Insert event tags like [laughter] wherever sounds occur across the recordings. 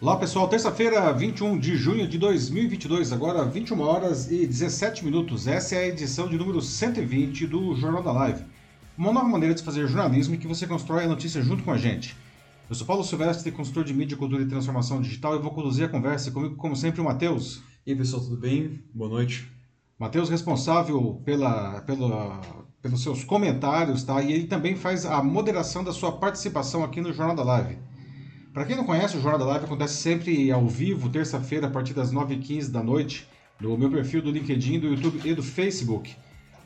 Olá pessoal, terça-feira, 21 de junho de 2022, agora 21 horas e 17 minutos. Essa é a edição de número 120 do Jornal da Live. Uma nova maneira de fazer jornalismo em que você constrói a notícia junto com a gente. Eu sou Paulo Silvestre, consultor de mídia, cultura e transformação digital e vou conduzir a conversa comigo, como sempre, o Matheus. E aí pessoal, tudo bem? Boa noite. Matheus, responsável pela, pela, pelos seus comentários, tá? E ele também faz a moderação da sua participação aqui no Jornal da Live. Para quem não conhece, o Jornal da Live acontece sempre ao vivo, terça-feira, a partir das 9h15 da noite, no meu perfil do LinkedIn, do YouTube e do Facebook.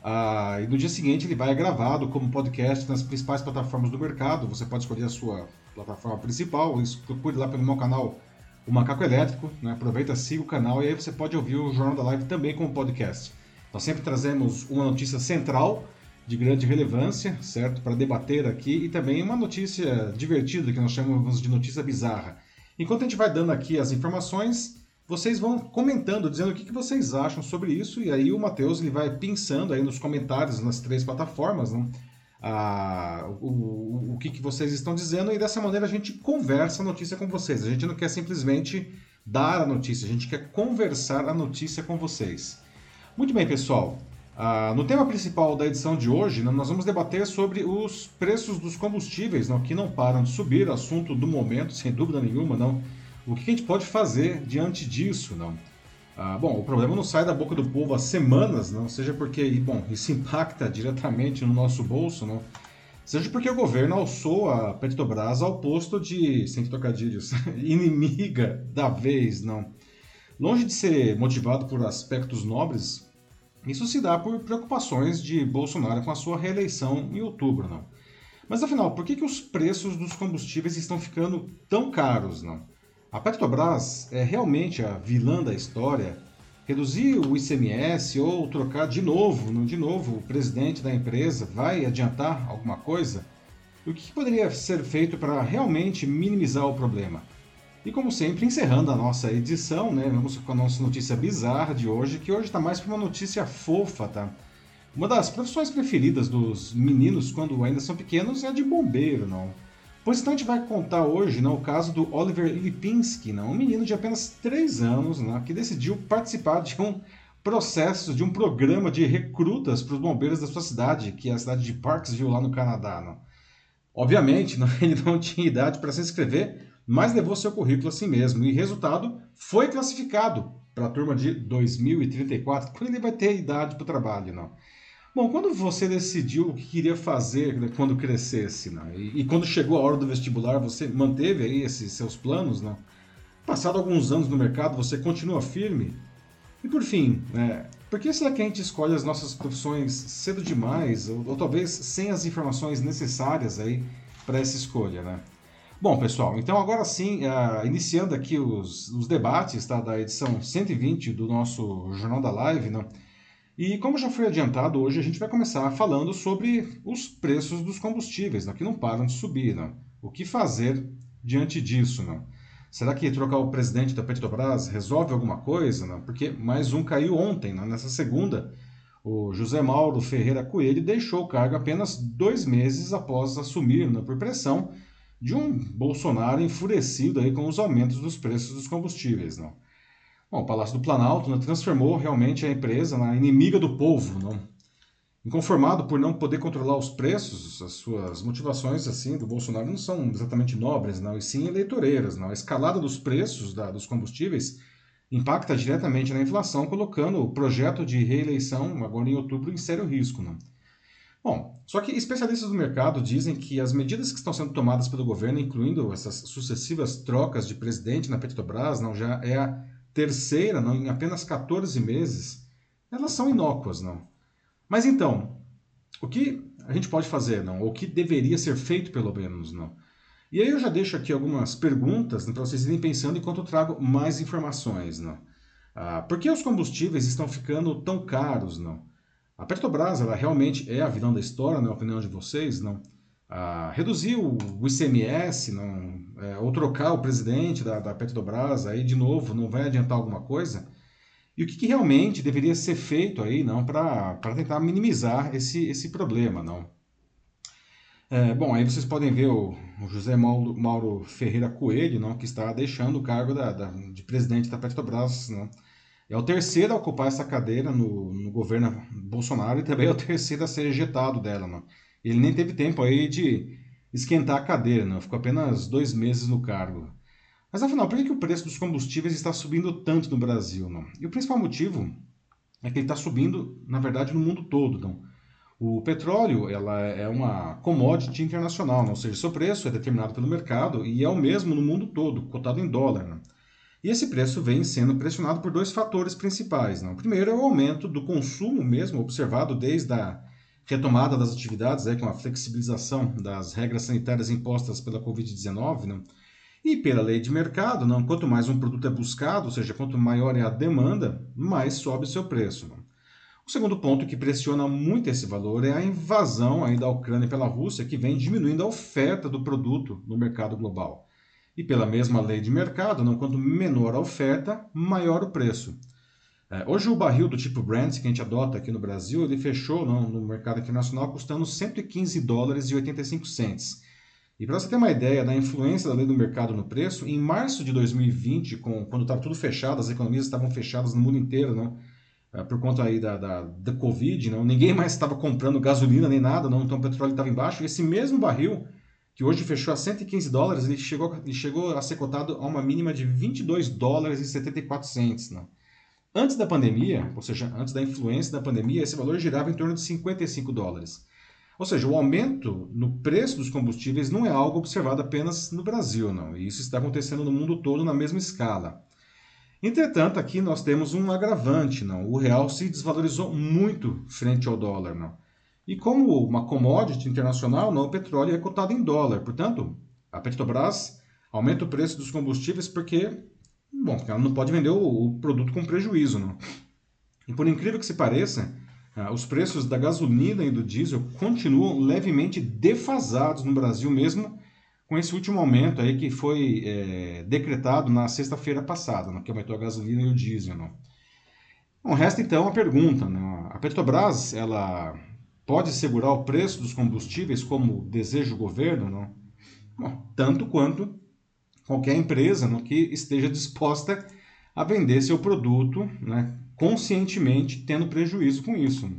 Ah, e no dia seguinte ele vai gravado como podcast nas principais plataformas do mercado. Você pode escolher a sua plataforma principal, procure lá pelo meu canal o Macaco Elétrico, né? aproveita, siga o canal e aí você pode ouvir o Jornal da Live também como podcast. Nós sempre trazemos uma notícia central de grande relevância, certo? Para debater aqui e também uma notícia divertida que nós chamamos de notícia bizarra. Enquanto a gente vai dando aqui as informações, vocês vão comentando, dizendo o que, que vocês acham sobre isso e aí o Matheus ele vai pensando aí nos comentários nas três plataformas, né? Ah, o, o, o que, que vocês estão dizendo e dessa maneira a gente conversa a notícia com vocês. A gente não quer simplesmente dar a notícia, a gente quer conversar a notícia com vocês. Muito bem, pessoal. Ah, no tema principal da edição de hoje, né, nós vamos debater sobre os preços dos combustíveis, não, que não param de subir, assunto do momento, sem dúvida nenhuma, não. O que a gente pode fazer diante disso, não? Ah, bom, o problema não sai da boca do povo há semanas, não, seja porque, bom, isso impacta diretamente no nosso bolso, não, seja porque o governo alçou a Petrobras ao posto de, sem trocadilhos, [laughs] inimiga da vez, não. Longe de ser motivado por aspectos nobres, isso se dá por preocupações de Bolsonaro com a sua reeleição em outubro, não? Mas afinal, por que, que os preços dos combustíveis estão ficando tão caros, não? A Petrobras é realmente a vilã da história? Reduzir o ICMS ou trocar de novo, não de novo, o presidente da empresa vai adiantar alguma coisa? O que poderia ser feito para realmente minimizar o problema? E como sempre, encerrando a nossa edição, né, vamos com a nossa notícia bizarra de hoje, que hoje está mais para uma notícia fofa, tá? Uma das profissões preferidas dos meninos quando ainda são pequenos é a de bombeiro, não? Pois então a gente vai contar hoje não, o caso do Oliver Lipinski, não, um menino de apenas 3 anos não, que decidiu participar de um processo, de um programa de recrutas para os bombeiros da sua cidade, que é a cidade de Parksville, lá no Canadá. Não? Obviamente, não, [laughs] ele não tinha idade para se inscrever, mas levou seu currículo assim mesmo. E resultado, foi classificado para a turma de 2034, quando ele vai ter idade para o trabalho, não. Bom, quando você decidiu o que queria fazer né, quando crescesse, não? E, e, quando chegou a hora do vestibular, você manteve aí esses seus planos, não? Passado alguns anos no mercado, você continua firme? E por fim, né, por que será que a gente escolhe as nossas profissões cedo demais, ou, ou talvez sem as informações necessárias aí para essa escolha, né? Bom, pessoal, então agora sim, uh, iniciando aqui os, os debates tá, da edição 120 do nosso Jornal da Live, né? E como já foi adiantado, hoje a gente vai começar falando sobre os preços dos combustíveis, né, que não param de subir. Né? O que fazer diante disso? Né? Será que trocar o presidente da Petrobras resolve alguma coisa? Né? Porque mais um caiu ontem, né? nessa segunda. O José Mauro Ferreira Coelho deixou o cargo apenas dois meses após assumir, né, por pressão de um Bolsonaro enfurecido aí com os aumentos dos preços dos combustíveis. Não? Bom, o Palácio do Planalto né, transformou realmente a empresa na inimiga do povo. Não? Inconformado por não poder controlar os preços, as suas motivações assim do Bolsonaro não são exatamente nobres, não, e sim eleitoreiras. Não? A escalada dos preços da, dos combustíveis impacta diretamente na inflação, colocando o projeto de reeleição, agora em outubro, em sério risco. Não? Bom, só que especialistas do mercado dizem que as medidas que estão sendo tomadas pelo governo, incluindo essas sucessivas trocas de presidente na Petrobras, não já é a terceira, não, em apenas 14 meses, elas são inócuas, não. Mas então, o que a gente pode fazer, não? Ou o que deveria ser feito, pelo menos, não? E aí eu já deixo aqui algumas perguntas né, para vocês irem pensando enquanto eu trago mais informações, não? Ah, por que os combustíveis estão ficando tão caros, não? A Petrobras, ela realmente é a vilã da história, na opinião de vocês, não? Ah, reduzir o, ICMS, não, é, ou trocar o presidente da, da, Petrobras, aí de novo, não vai adiantar alguma coisa? E o que, que realmente deveria ser feito aí, não, para tentar minimizar esse, esse problema, não? É, bom, aí vocês podem ver o, o José Mauro, Mauro, Ferreira Coelho, não, que está deixando o cargo da, da, de presidente da Petrobras. Não. É o terceiro a ocupar essa cadeira no, no governo Bolsonaro e também é o terceiro a ser ejetado dela. Ele nem teve tempo aí de esquentar a cadeira, ficou apenas dois meses no cargo. Mas afinal, por que, que o preço dos combustíveis está subindo tanto no Brasil? E o principal motivo é que ele está subindo, na verdade, no mundo todo. O petróleo ela é uma commodity internacional, não? ou seja, seu preço é determinado pelo mercado e é o mesmo no mundo todo, cotado em dólar. E esse preço vem sendo pressionado por dois fatores principais. O primeiro é o aumento do consumo mesmo, observado desde a retomada das atividades, é, com a flexibilização das regras sanitárias impostas pela Covid-19, e pela lei de mercado, não? quanto mais um produto é buscado, ou seja, quanto maior é a demanda, mais sobe seu preço. O segundo ponto que pressiona muito esse valor é a invasão aí da Ucrânia pela Rússia, que vem diminuindo a oferta do produto no mercado global. E pela mesma lei de mercado, não? quanto menor a oferta, maior o preço. É, hoje o barril do tipo Brent que a gente adota aqui no Brasil, ele fechou no mercado internacional custando 115 dólares e 85 cents. E para você ter uma ideia da influência da lei do mercado no preço, em março de 2020, com, quando estava tudo fechado, as economias estavam fechadas no mundo inteiro, não? É, por conta aí da, da, da Covid, não? ninguém mais estava comprando gasolina nem nada, não? então o petróleo estava embaixo. Esse mesmo barril, que hoje fechou a 115 dólares, ele chegou, ele chegou a ser cotado a uma mínima de 22 dólares e 74 cents. Não? Antes da pandemia, ou seja, antes da influência da pandemia, esse valor girava em torno de 55 dólares. Ou seja, o aumento no preço dos combustíveis não é algo observado apenas no Brasil, não. E isso está acontecendo no mundo todo na mesma escala. Entretanto, aqui nós temos um agravante, não. O real se desvalorizou muito frente ao dólar, não. E como uma commodity internacional, não, o petróleo é cotado em dólar. Portanto, a Petrobras aumenta o preço dos combustíveis porque bom, ela não pode vender o, produto com prejuízo. Não? E por incrível que se pareça, ah, os preços da gasolina e do diesel continuam levemente defasados no Brasil mesmo com esse último aumento aí que foi é, decretado na sexta-feira passada, né, que aumentou a gasolina e o diesel. Não? Bom, resta então a pergunta, né? a Petrobras ela pode segurar o preço dos combustíveis como deseja o governo? Não? Bom, tanto quanto qualquer empresa né, que esteja disposta a vender seu produto né, conscientemente, tendo prejuízo com isso.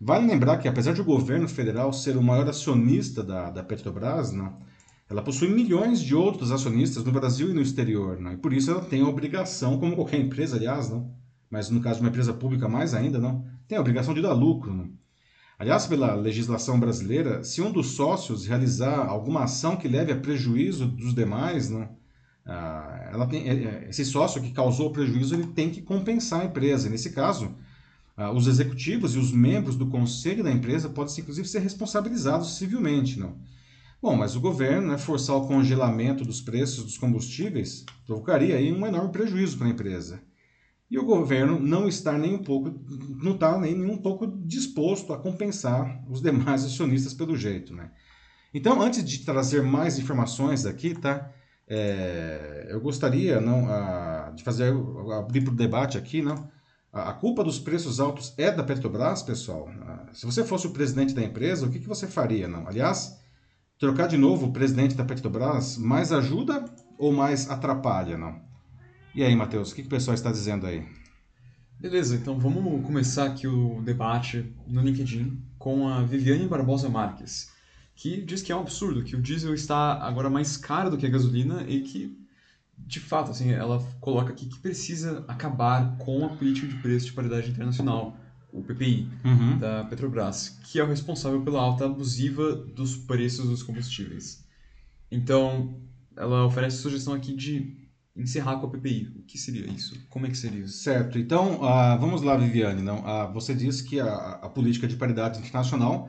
Vale lembrar que, apesar de o governo federal ser o maior acionista da, da Petrobras, né, ela possui milhões de outros acionistas no Brasil e no exterior. Né, e por isso ela tem a obrigação, como qualquer empresa, aliás, não, mas no caso de uma empresa pública mais ainda, não, tem a obrigação de dar lucro. Não. Aliás, pela legislação brasileira, se um dos sócios realizar alguma ação que leve a prejuízo dos demais, né, ah, ela tem, é, é, esse sócio que causou o prejuízo ele tem que compensar a empresa. Nesse caso, ah, os executivos e os membros do conselho da empresa podem, inclusive, ser responsabilizados civilmente. Não? Bom, mas o governo né, forçar o congelamento dos preços dos combustíveis provocaria aí um enorme prejuízo para a empresa e o governo não está nem um pouco, não está nem um pouco disposto a compensar os demais acionistas pelo jeito, né? Então, antes de trazer mais informações aqui, tá? É, eu gostaria não a, de fazer abrir para o debate aqui, não? A, a, culpa dos preços altos é da Petrobras, pessoal. Se você fosse o presidente da empresa, o que, que você faria, não? Aliás, trocar de novo o presidente da Petrobras mais ajuda ou mais atrapalha, não? E aí, Matheus, o que, que o pessoal está dizendo aí? Beleza, então vamos começar aqui o debate no LinkedIn com a Viviane Barbosa Marques, que diz que é um absurdo, que o diesel está agora mais caro do que a gasolina e que, de fato, assim, ela coloca aqui que precisa acabar com a política de preço de paridade internacional, o PPI, uhum. da Petrobras, que é o responsável pela alta abusiva dos preços dos combustíveis. Então, ela oferece sugestão aqui de encerrar com a PPI. O que seria isso? Como é que seria isso? Certo. Então, uh, vamos lá, Viviane. Não, uh, você disse que a, a, política de paridade internacional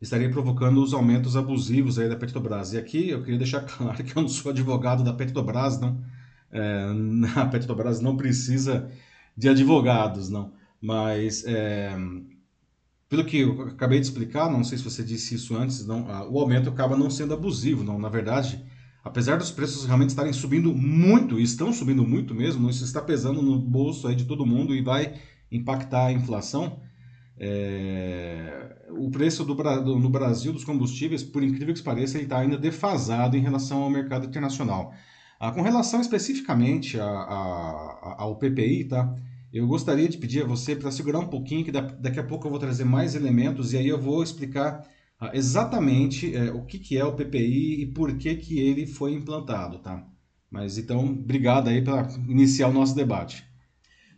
estaria provocando os aumentos abusivos aí da Petrobras. E aqui eu queria deixar [laughs] claro que eu não sou advogado da Petrobras, não. É, [laughs] a Petrobras não precisa de advogados, não. Mas é, pelo que eu acabei de explicar, não sei se você disse isso antes, não, uh, o aumento acaba não sendo abusivo, não. Na verdade, apesar dos preços realmente estarem subindo muito, e estão subindo muito mesmo, isso está pesando no bolso aí de todo mundo e vai impactar a inflação, é, o preço do, do, no Brasil dos combustíveis, por incrível que pareça, ele está ainda defasado em relação ao mercado internacional. Ah, com relação especificamente a, a, ao PPI, tá? Eu gostaria de pedir a você para segurar um pouquinho, que daqui a pouco eu vou trazer mais elementos e aí eu vou explicar exatamente é, o que, que é o PPI e por que, que ele foi implantado, tá? Mas então, obrigado aí para iniciar o nosso debate.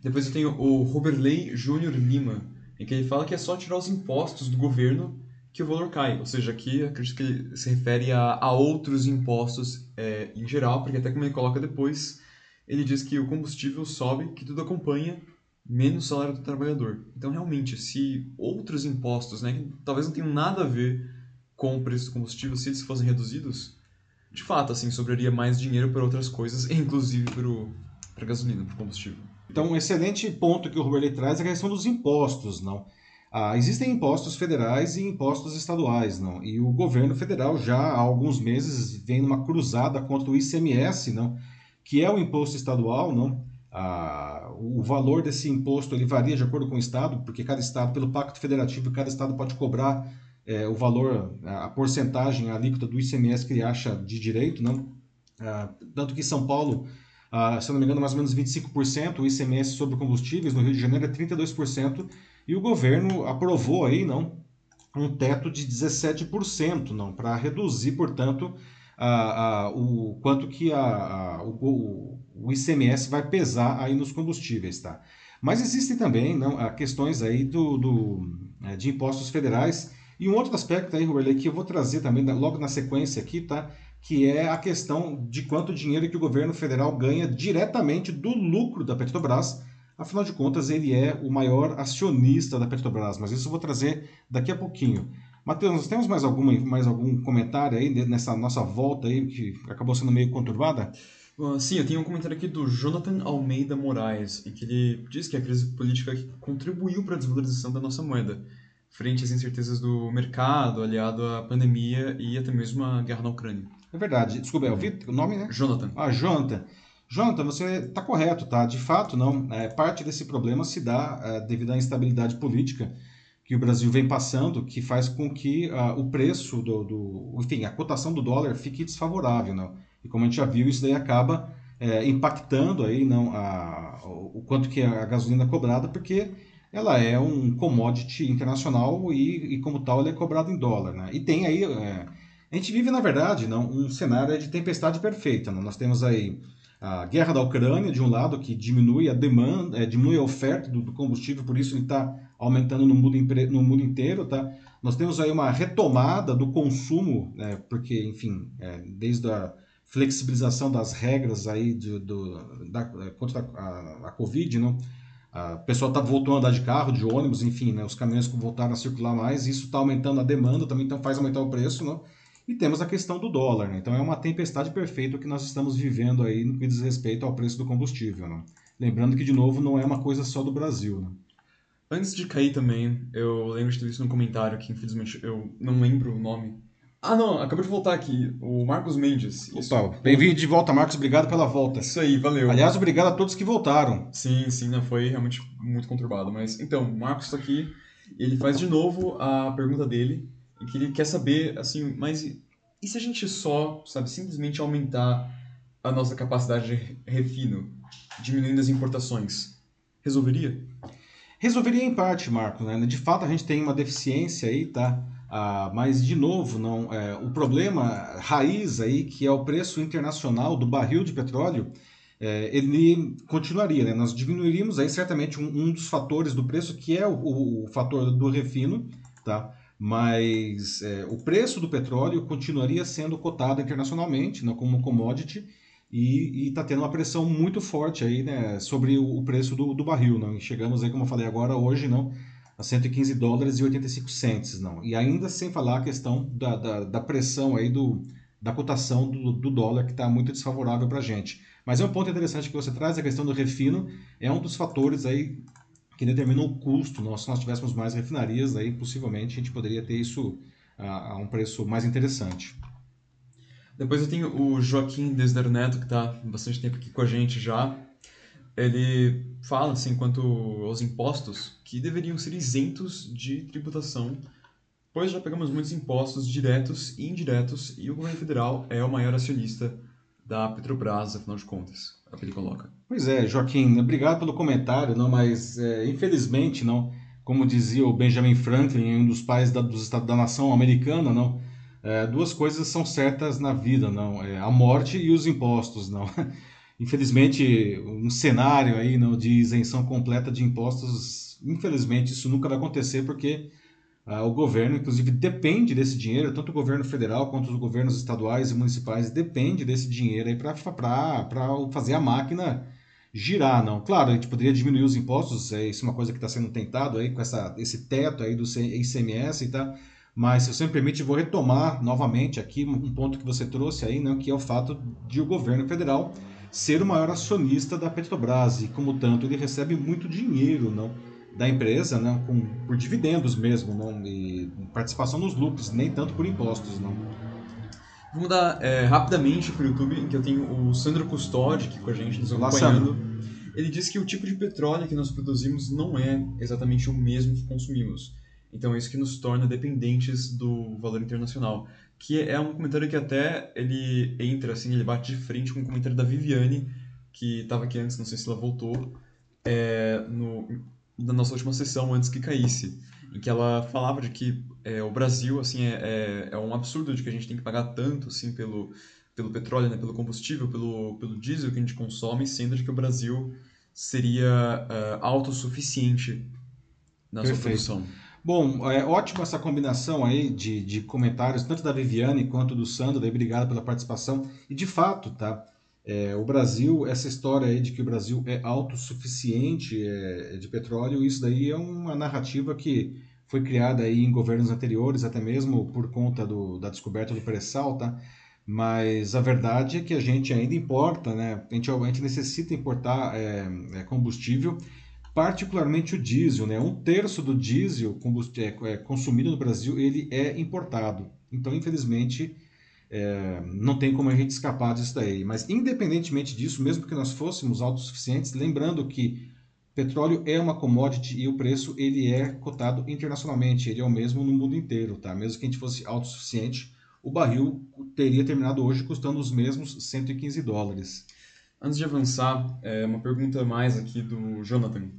Depois eu tenho o Roberley Júnior Lima, em que ele fala que é só tirar os impostos do governo que o valor cai. Ou seja, aqui acredito que ele se refere a, a outros impostos é, em geral, porque até como ele coloca depois, ele diz que o combustível sobe, que tudo acompanha, menos salário do trabalhador. Então, realmente, se outros impostos, né, que talvez não tenham nada a ver com o preço do combustível, se eles fossem reduzidos, de fato, assim, sobraria mais dinheiro para outras coisas, [laughs] inclusive para gasolina, para combustível. Então, um excelente ponto que o Robert traz é a questão dos impostos, não? Ah, existem impostos federais e impostos estaduais, não? E o governo federal já há alguns meses vem numa cruzada contra o ICMS, não? Que é o imposto estadual, não? Ah, o valor desse imposto ele varia de acordo com o estado, porque cada estado, pelo pacto federativo, cada estado pode cobrar é, o valor, a porcentagem, a alíquota do ICMS que ele acha de direito, não? Ah, tanto que São Paulo Uh, se eu não me engano, mais ou menos 25%, o ICMS sobre combustíveis no Rio de Janeiro é 32%, e o governo aprovou aí, não, um teto de 17%, não, para reduzir, portanto, a, a, o quanto que a, o, o, ICMS vai pesar aí nos combustíveis, tá? Mas existem também não, questões aí do, do, é, de impostos federais, e um outro aspecto aí, Ruberley, que eu vou trazer também logo na sequência aqui, tá? que é a questão de quanto dinheiro que o governo federal ganha diretamente do lucro da Petrobras. Afinal de contas, ele é o maior acionista da Petrobras, mas isso eu vou trazer daqui a pouquinho. Matheus, nós temos mais, alguma, mais algum comentário aí nessa nossa volta aí que acabou sendo meio conturbada? Uh, sim, eu tenho um comentário aqui do Jonathan Almeida Moraes, em que ele diz que a crise política contribuiu para a desvalorização da nossa moeda, frente às incertezas do mercado, aliado à pandemia e até mesmo à guerra na Ucrânia. É verdade. Desculpa, é o, Vitor, o nome, né? Jonathan. Ah, Jonathan. Jonathan, você está correto, tá? De fato, não. É, parte desse problema se dá é, devido à instabilidade política que o Brasil vem passando, que faz com que uh, o preço do, do, enfim, a cotação do dólar fique desfavorável, não? E como a gente já viu, isso daí acaba é, impactando aí, não, a, o quanto que a gasolina é cobrada, porque ela é um commodity internacional e, e como tal, ela é cobrada em dólar, né? E tem aí é, a gente vive, na verdade, não, um cenário de tempestade perfeita. Não? Nós temos aí a guerra da Ucrânia, de um lado, que diminui a demanda, é, diminui a oferta do, do combustível, por isso ele está aumentando no mundo, no mundo inteiro. Tá? Nós temos aí uma retomada do consumo, né, porque, enfim, é, desde a flexibilização das regras aí de, do, da, contra a, a Covid, não? a pessoa está voltando a andar de carro, de ônibus, enfim, né, os caminhões voltaram a circular mais, isso está aumentando a demanda, também então faz aumentar o preço, não? E temos a questão do dólar, né? Então é uma tempestade perfeita que nós estamos vivendo aí no que diz respeito ao preço do combustível, né? Lembrando que, de novo, não é uma coisa só do Brasil, né? Antes de cair também, eu lembro de ter visto num comentário que, infelizmente, eu não lembro o nome. Ah, não, acabou de voltar aqui. O Marcos Mendes. Opa, bem-vindo de volta, Marcos. Obrigado pela volta. Isso aí, valeu. Aliás, obrigado a todos que voltaram. Sim, sim, não, foi realmente muito conturbado. Mas, então, o Marcos está aqui. Ele faz de novo a pergunta dele e que ele quer saber, assim, mas e se a gente só, sabe, simplesmente aumentar a nossa capacidade de refino, diminuindo as importações, resolveria? Resolveria em parte, Marco, né? De fato, a gente tem uma deficiência aí, tá? Ah, mas, de novo, não, é, o problema raiz aí, que é o preço internacional do barril de petróleo, é, ele continuaria, né? Nós diminuiríamos aí certamente um, um dos fatores do preço, que é o, o, o fator do refino, tá? mas é, o preço do petróleo continuaria sendo cotado internacionalmente não, como commodity e está tendo uma pressão muito forte aí, né, sobre o, preço do, do, barril. Não? E chegamos aí, como eu falei agora, hoje não, a 115 dólares e 85 centes. Não? E ainda sem falar a questão da, da, da pressão aí do, da cotação do, do dólar, que está muito desfavorável para a gente. Mas é um ponto interessante que você traz, a questão do refino, é um dos fatores aí que determina o custo. Nós, se nós tivéssemos mais refinarias, aí possivelmente a gente poderia ter isso a, a um preço mais interessante. Depois eu tenho o Joaquim Desder Neto, que está bastante tempo aqui com a gente já. ele fala, assim, quanto aos impostos, que deveriam ser isentos de tributação, pois já pagamos muitos impostos diretos e indiretos e o governo federal é o maior acionista da Petrobras, afinal de contas, é o que ele coloca. Pois é, Joaquim, obrigado pelo comentário, não, mas é, infelizmente, não, como dizia o Benjamin Franklin, um dos pais da, dos Estados da nação americana, não, é, duas coisas são certas na vida, não, é a morte e os impostos, não. [laughs] Infelizmente, um cenário aí não de isenção completa de impostos, infelizmente isso nunca vai acontecer porque ah, o governo, inclusive, depende desse dinheiro, tanto o governo federal quanto os governos estaduais e municipais depende desse dinheiro aí para fazer a máquina girar, não. Claro, a gente poderia diminuir os impostos, é isso é uma coisa que está sendo tentado aí com essa, esse teto aí do ICMS e tá, mas se você me permite, vou retomar novamente aqui um ponto que você trouxe aí, né, que é o fato de o governo federal ser o maior acionista da Petrobras e, como tanto, ele recebe muito dinheiro não, da empresa não, com, por dividendos mesmo, não, e participação nos lucros, nem tanto por impostos. Não. Vou mudar é, rapidamente para o YouTube, em que eu tenho o Sandro Custódio aqui com a gente, nos acompanhando. Ele diz que o tipo de petróleo que nós produzimos não é exatamente o mesmo que consumimos. Então, é isso que nos torna dependentes do valor internacional que é um comentário que até ele entra, assim, ele bate de frente com o um comentário da Viviane, que estava aqui antes, não sei se ela voltou, é, no, na nossa última sessão, antes que caísse, em que ela falava de que é, o Brasil, assim, é, é, é, um absurdo de que a gente tem que pagar tanto, assim, pelo, pelo petróleo, né, pelo combustível, pelo, pelo diesel que a gente consome, sendo de que o Brasil seria uh, autossuficiente na Perfeito. sua produção. Bom, é ótima essa combinação aí de, de comentários, tanto da Viviane quanto do Sandro, daí obrigado pela participação. E de fato, tá? É, o Brasil, essa história aí de que o Brasil é autossuficiente é, de petróleo, isso daí é uma narrativa que foi criada aí em governos anteriores, até mesmo por conta do, da descoberta do pré-sal, tá? Mas a verdade é que a gente ainda importa, né? A gente, a gente necessita importar é, é combustível particularmente o diesel, né? Um terço do diesel é, é, consumido no Brasil ele é importado. Então, infelizmente, é, não tem como a gente escapar disso daí. Mas, independentemente disso, mesmo que nós fôssemos autossuficientes, lembrando que petróleo é uma commodity e o preço ele é cotado internacionalmente, ele é o mesmo no mundo inteiro, tá? Mesmo que a gente fosse autossuficiente, o barril teria terminado hoje custando os mesmos 115 dólares. Antes de avançar, é uma pergunta mais aqui do Jonathan.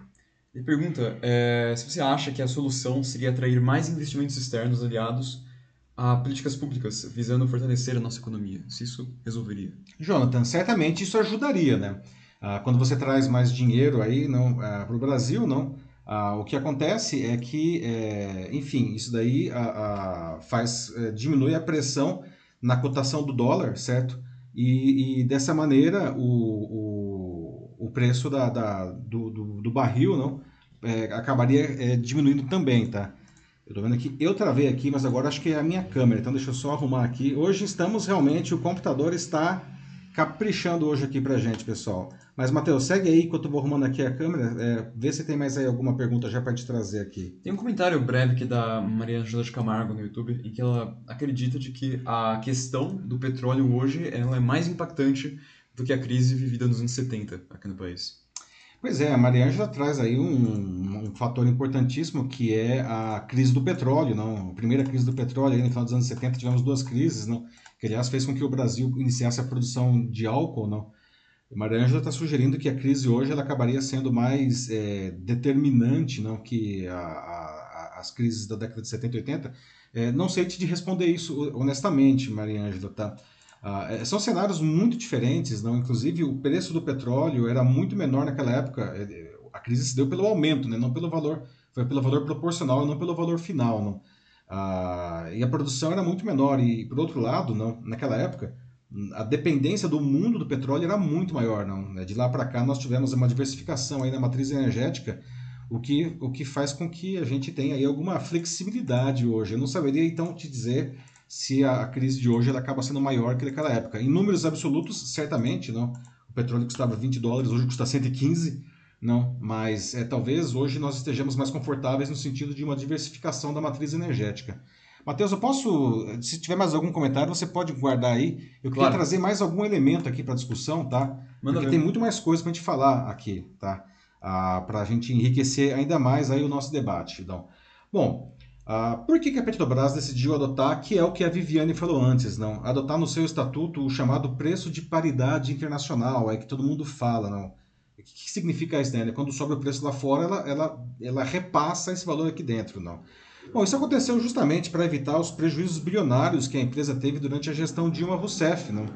Ele pergunta é, se você acha que a solução seria atrair mais investimentos externos aliados a políticas públicas visando fortalecer a nossa economia. Se isso resolveria. Jonathan, certamente isso ajudaria, né? Ah, quando você traz mais dinheiro aí não ah, para o Brasil, não? Ah, o que acontece é que, é, enfim, isso daí faz é, diminui a pressão na cotação do dólar, certo? E, e dessa maneira o, o o preço da, da do, do, do, barril não, é, acabaria é, diminuindo também, tá? Eu tô vendo aqui, eu travei aqui, mas agora acho que é a minha câmera, então deixa eu só arrumar aqui. Hoje estamos realmente, o computador está caprichando hoje aqui pra gente, pessoal. Mas, Matheus, segue aí enquanto eu vou arrumando aqui a câmera, é, vê se tem mais aí alguma pergunta já para te trazer aqui. Tem um comentário breve aqui da Maria Angela de Camargo no YouTube, em que ela acredita de que a questão do petróleo hoje ela é mais impactante do que a crise vivida nos anos 70 aqui no país. Pois é, a Mariângela traz aí um, um, fator importantíssimo que é a crise do petróleo, não? A primeira crise do petróleo, aí no final dos anos 70 tivemos duas crises, não? Que aliás fez com que o Brasil iniciasse a produção de álcool, não? Mariângela está sugerindo que a crise hoje ela acabaria sendo mais é, determinante, não? Que a, a, as crises da década de 70 e 80. É, não sei te responder isso honestamente, Mariângela, tá? Ah, é, são cenários muito diferentes, não? Inclusive o preço do petróleo era muito menor naquela época. É, é, a crise se deu pelo aumento, né? Não pelo valor, foi pelo valor proporcional, não pelo valor final, não. Ah, e a produção era muito menor e por outro lado, não? Naquela época a dependência do mundo do petróleo era muito maior, não? Né? De lá para cá nós tivemos uma diversificação aí na matriz energética, o que, o que faz com que a gente tenha aí alguma flexibilidade hoje. Eu não saberia então te dizer se a, crise de hoje ela acaba sendo maior que naquela época. Em números absolutos, certamente, não. O petróleo custava 20 dólares, hoje custa 115, não. Mas é, talvez hoje nós estejamos mais confortáveis no sentido de uma diversificação da matriz energética. Matheus, eu posso, se tiver mais algum comentário, você pode guardar aí. Eu queria Claro. trazer mais algum elemento aqui para discussão, tá? Manda Porque ver. tem muito mais coisa para a gente falar aqui, tá? Ah, para a gente enriquecer ainda mais aí o nosso debate. Então, bom, ah, por que, que a Petrobras decidiu adotar, que é o que a Viviane falou antes, não? Adotar no seu estatuto o chamado preço de paridade internacional, é que todo mundo fala, não? O que, que significa isso, né? Quando sobe o preço lá fora, ela, ela, ela repassa esse valor aqui dentro, não? Bom, isso aconteceu justamente para evitar os prejuízos bilionários que a empresa teve durante a gestão Dilma Rousseff, não?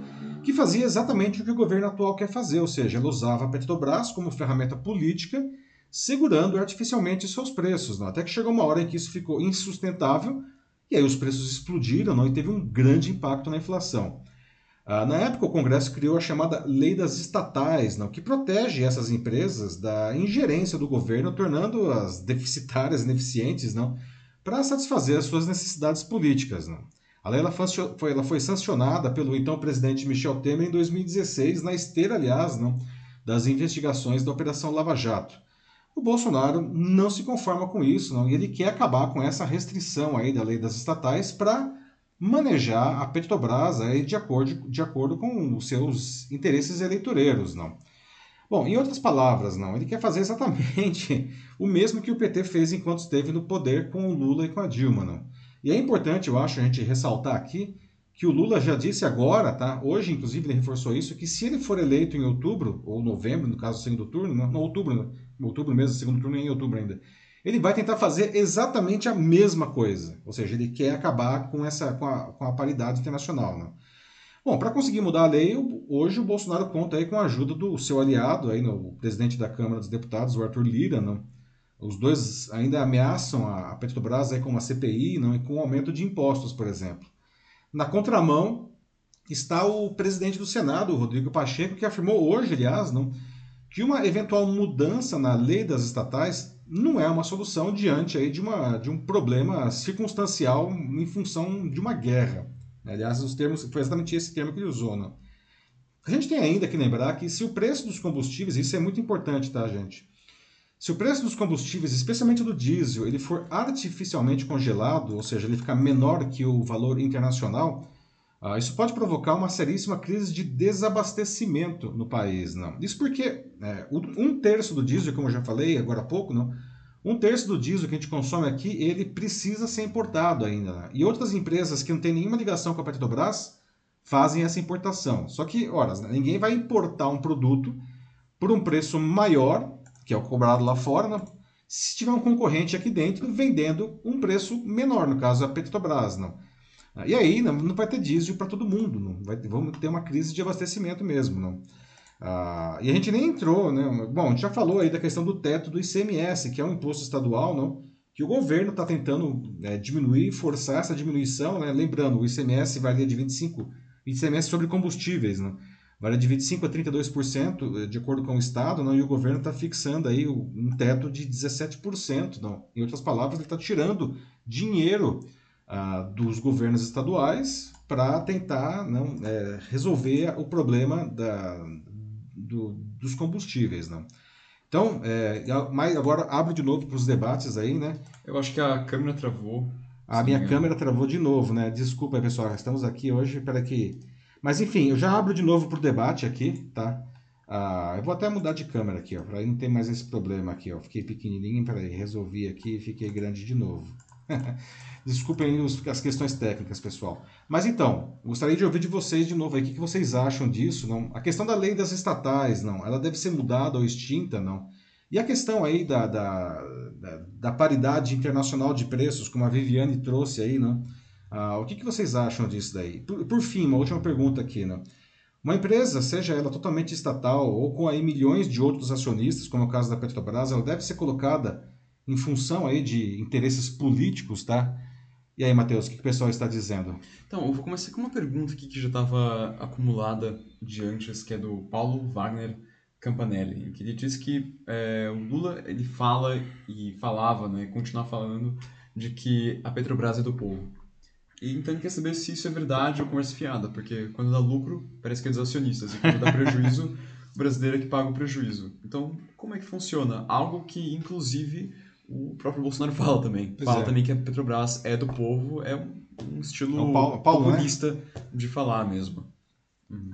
que fazia exatamente o que o governo atual quer fazer, ou seja, ela usava a Petrobras como ferramenta política, segurando artificialmente seus preços, não? até que chegou uma hora em que isso ficou insustentável e aí os preços explodiram não? e teve um grande impacto na inflação. Ah, na época, o Congresso criou a chamada Lei das Estatais, não? que protege essas empresas da ingerência do governo, tornando-as [laughs] deficitárias, ineficientes, não? para satisfazer as suas necessidades políticas. Não? A lei ela foi, ela foi sancionada pelo então presidente Michel Temer em 2016, na esteira, aliás, não, das investigações da Operação Lava Jato. O Bolsonaro não se conforma com isso, não, e ele quer acabar com essa restrição aí da lei das estatais para manejar a Petrobras aí de acordo, de acordo com os seus interesses eleitoreiros, não. Bom, em outras palavras, não, ele quer fazer exatamente [laughs] o mesmo que o PT fez enquanto esteve no poder com o Lula e com a Dilma, não. E é importante, eu acho, a gente ressaltar aqui que o Lula já disse agora, tá? Hoje, inclusive, ele reforçou isso, que se ele for eleito em outubro, ou novembro, no caso, segundo turno, não, outubro, né? outubro mesmo, segundo turno é em outubro ainda, ele vai tentar fazer exatamente a mesma coisa. Ou seja, ele quer acabar com, essa, com, a, com a paridade internacional, né? Bom, para conseguir mudar a lei, hoje o Bolsonaro conta aí com a ajuda do seu aliado, aí, no, o presidente da Câmara dos Deputados, o Arthur Lira, não? Os dois ainda ameaçam a Petrobras aí com uma CPI não, e com um aumento de impostos, por exemplo. Na contramão está o presidente do Senado, Rodrigo Pacheco, que afirmou hoje, aliás, não, que uma eventual mudança na lei das estatais não é uma solução diante aí de, uma, de um problema circunstancial em função de uma guerra. Aliás, os termos, foi exatamente esse termo que ele usou. Não? A gente tem ainda que lembrar que se o preço dos combustíveis, isso é muito importante, tá, gente? Se o preço dos combustíveis, especialmente do diesel, ele for artificialmente congelado, ou seja, ele ficar menor que o valor internacional, uh, isso pode provocar uma seríssima crise de desabastecimento no país. Não? Isso porque é, um terço do diesel, como eu já falei agora há pouco, não, um terço do diesel que a gente consome aqui, ele precisa ser importado ainda. Né? E outras empresas que não têm nenhuma ligação com a Petrobras fazem essa importação. Só que, ora, ninguém vai importar um produto por um preço maior que é o cobrado lá fora, né? se tiver um concorrente aqui dentro vendendo um preço menor, no caso a Petrobras. Não. E aí não, vai ter diesel para todo mundo, não. Vai, vamos ter uma crise de abastecimento mesmo. Não. Ah, e a gente nem entrou, né? Bom, a gente já falou aí da questão do teto do ICMS, que é um imposto estadual, não? que o governo está tentando né, diminuir, forçar essa diminuição, né? lembrando, o ICMS varia de 25%, ICMS sobre combustíveis, né? varia de 25% a 32% de acordo com o Estado, não, e o governo está fixando aí um teto de 17%. Não. Em outras palavras, ele está tirando dinheiro ah, dos governos estaduais para tentar não, é, resolver o problema da, do, dos combustíveis. Não. Então, é, mas agora abro de novo para os debates aí, né? Eu acho que a câmera travou. A minha câmera travou de novo, né? Desculpa, pessoal, estamos aqui hoje para que mas enfim, eu já abro de novo para o debate aqui, tá? Ah, eu vou até mudar de câmera aqui, ó, para não ter mais esse problema aqui, ó. Fiquei pequenininho, peraí, resolvi aqui e fiquei grande de novo. [laughs] Desculpem as questões técnicas, pessoal. Mas então, gostaria de ouvir de vocês de novo aí, o que vocês acham disso, não? A questão da lei das estatais, não? Ela deve ser mudada ou extinta, não? E a questão aí da, da, da, da paridade internacional de preços, como a Viviane trouxe aí, não? Ah, o que, que vocês acham disso daí? Por, por, fim, uma última pergunta aqui, né? Uma empresa, seja ela totalmente estatal ou com aí milhões de outros acionistas, como é o caso da Petrobras, ela deve ser colocada em função aí de interesses políticos, tá? E aí, Matheus, o que, o pessoal está dizendo? Então, eu vou começar com uma pergunta aqui que já estava acumulada de antes, que é do Paulo Wagner Campanelli, que ele diz que é, o Lula ele fala e falava, né, continua falando de que a Petrobras é do povo. E, então ele quer saber se isso é verdade ou conversa fiada, porque quando dá lucro, parece que é dos acionistas, e quando dá prejuízo, o [laughs] brasileiro é que paga o prejuízo. Então, como é que funciona? Algo que, inclusive, o próprio Bolsonaro [laughs] fala também. Pois fala é. também que a Petrobras é do povo, é um, estilo É o Paulo- Paulo, né? populista de falar mesmo.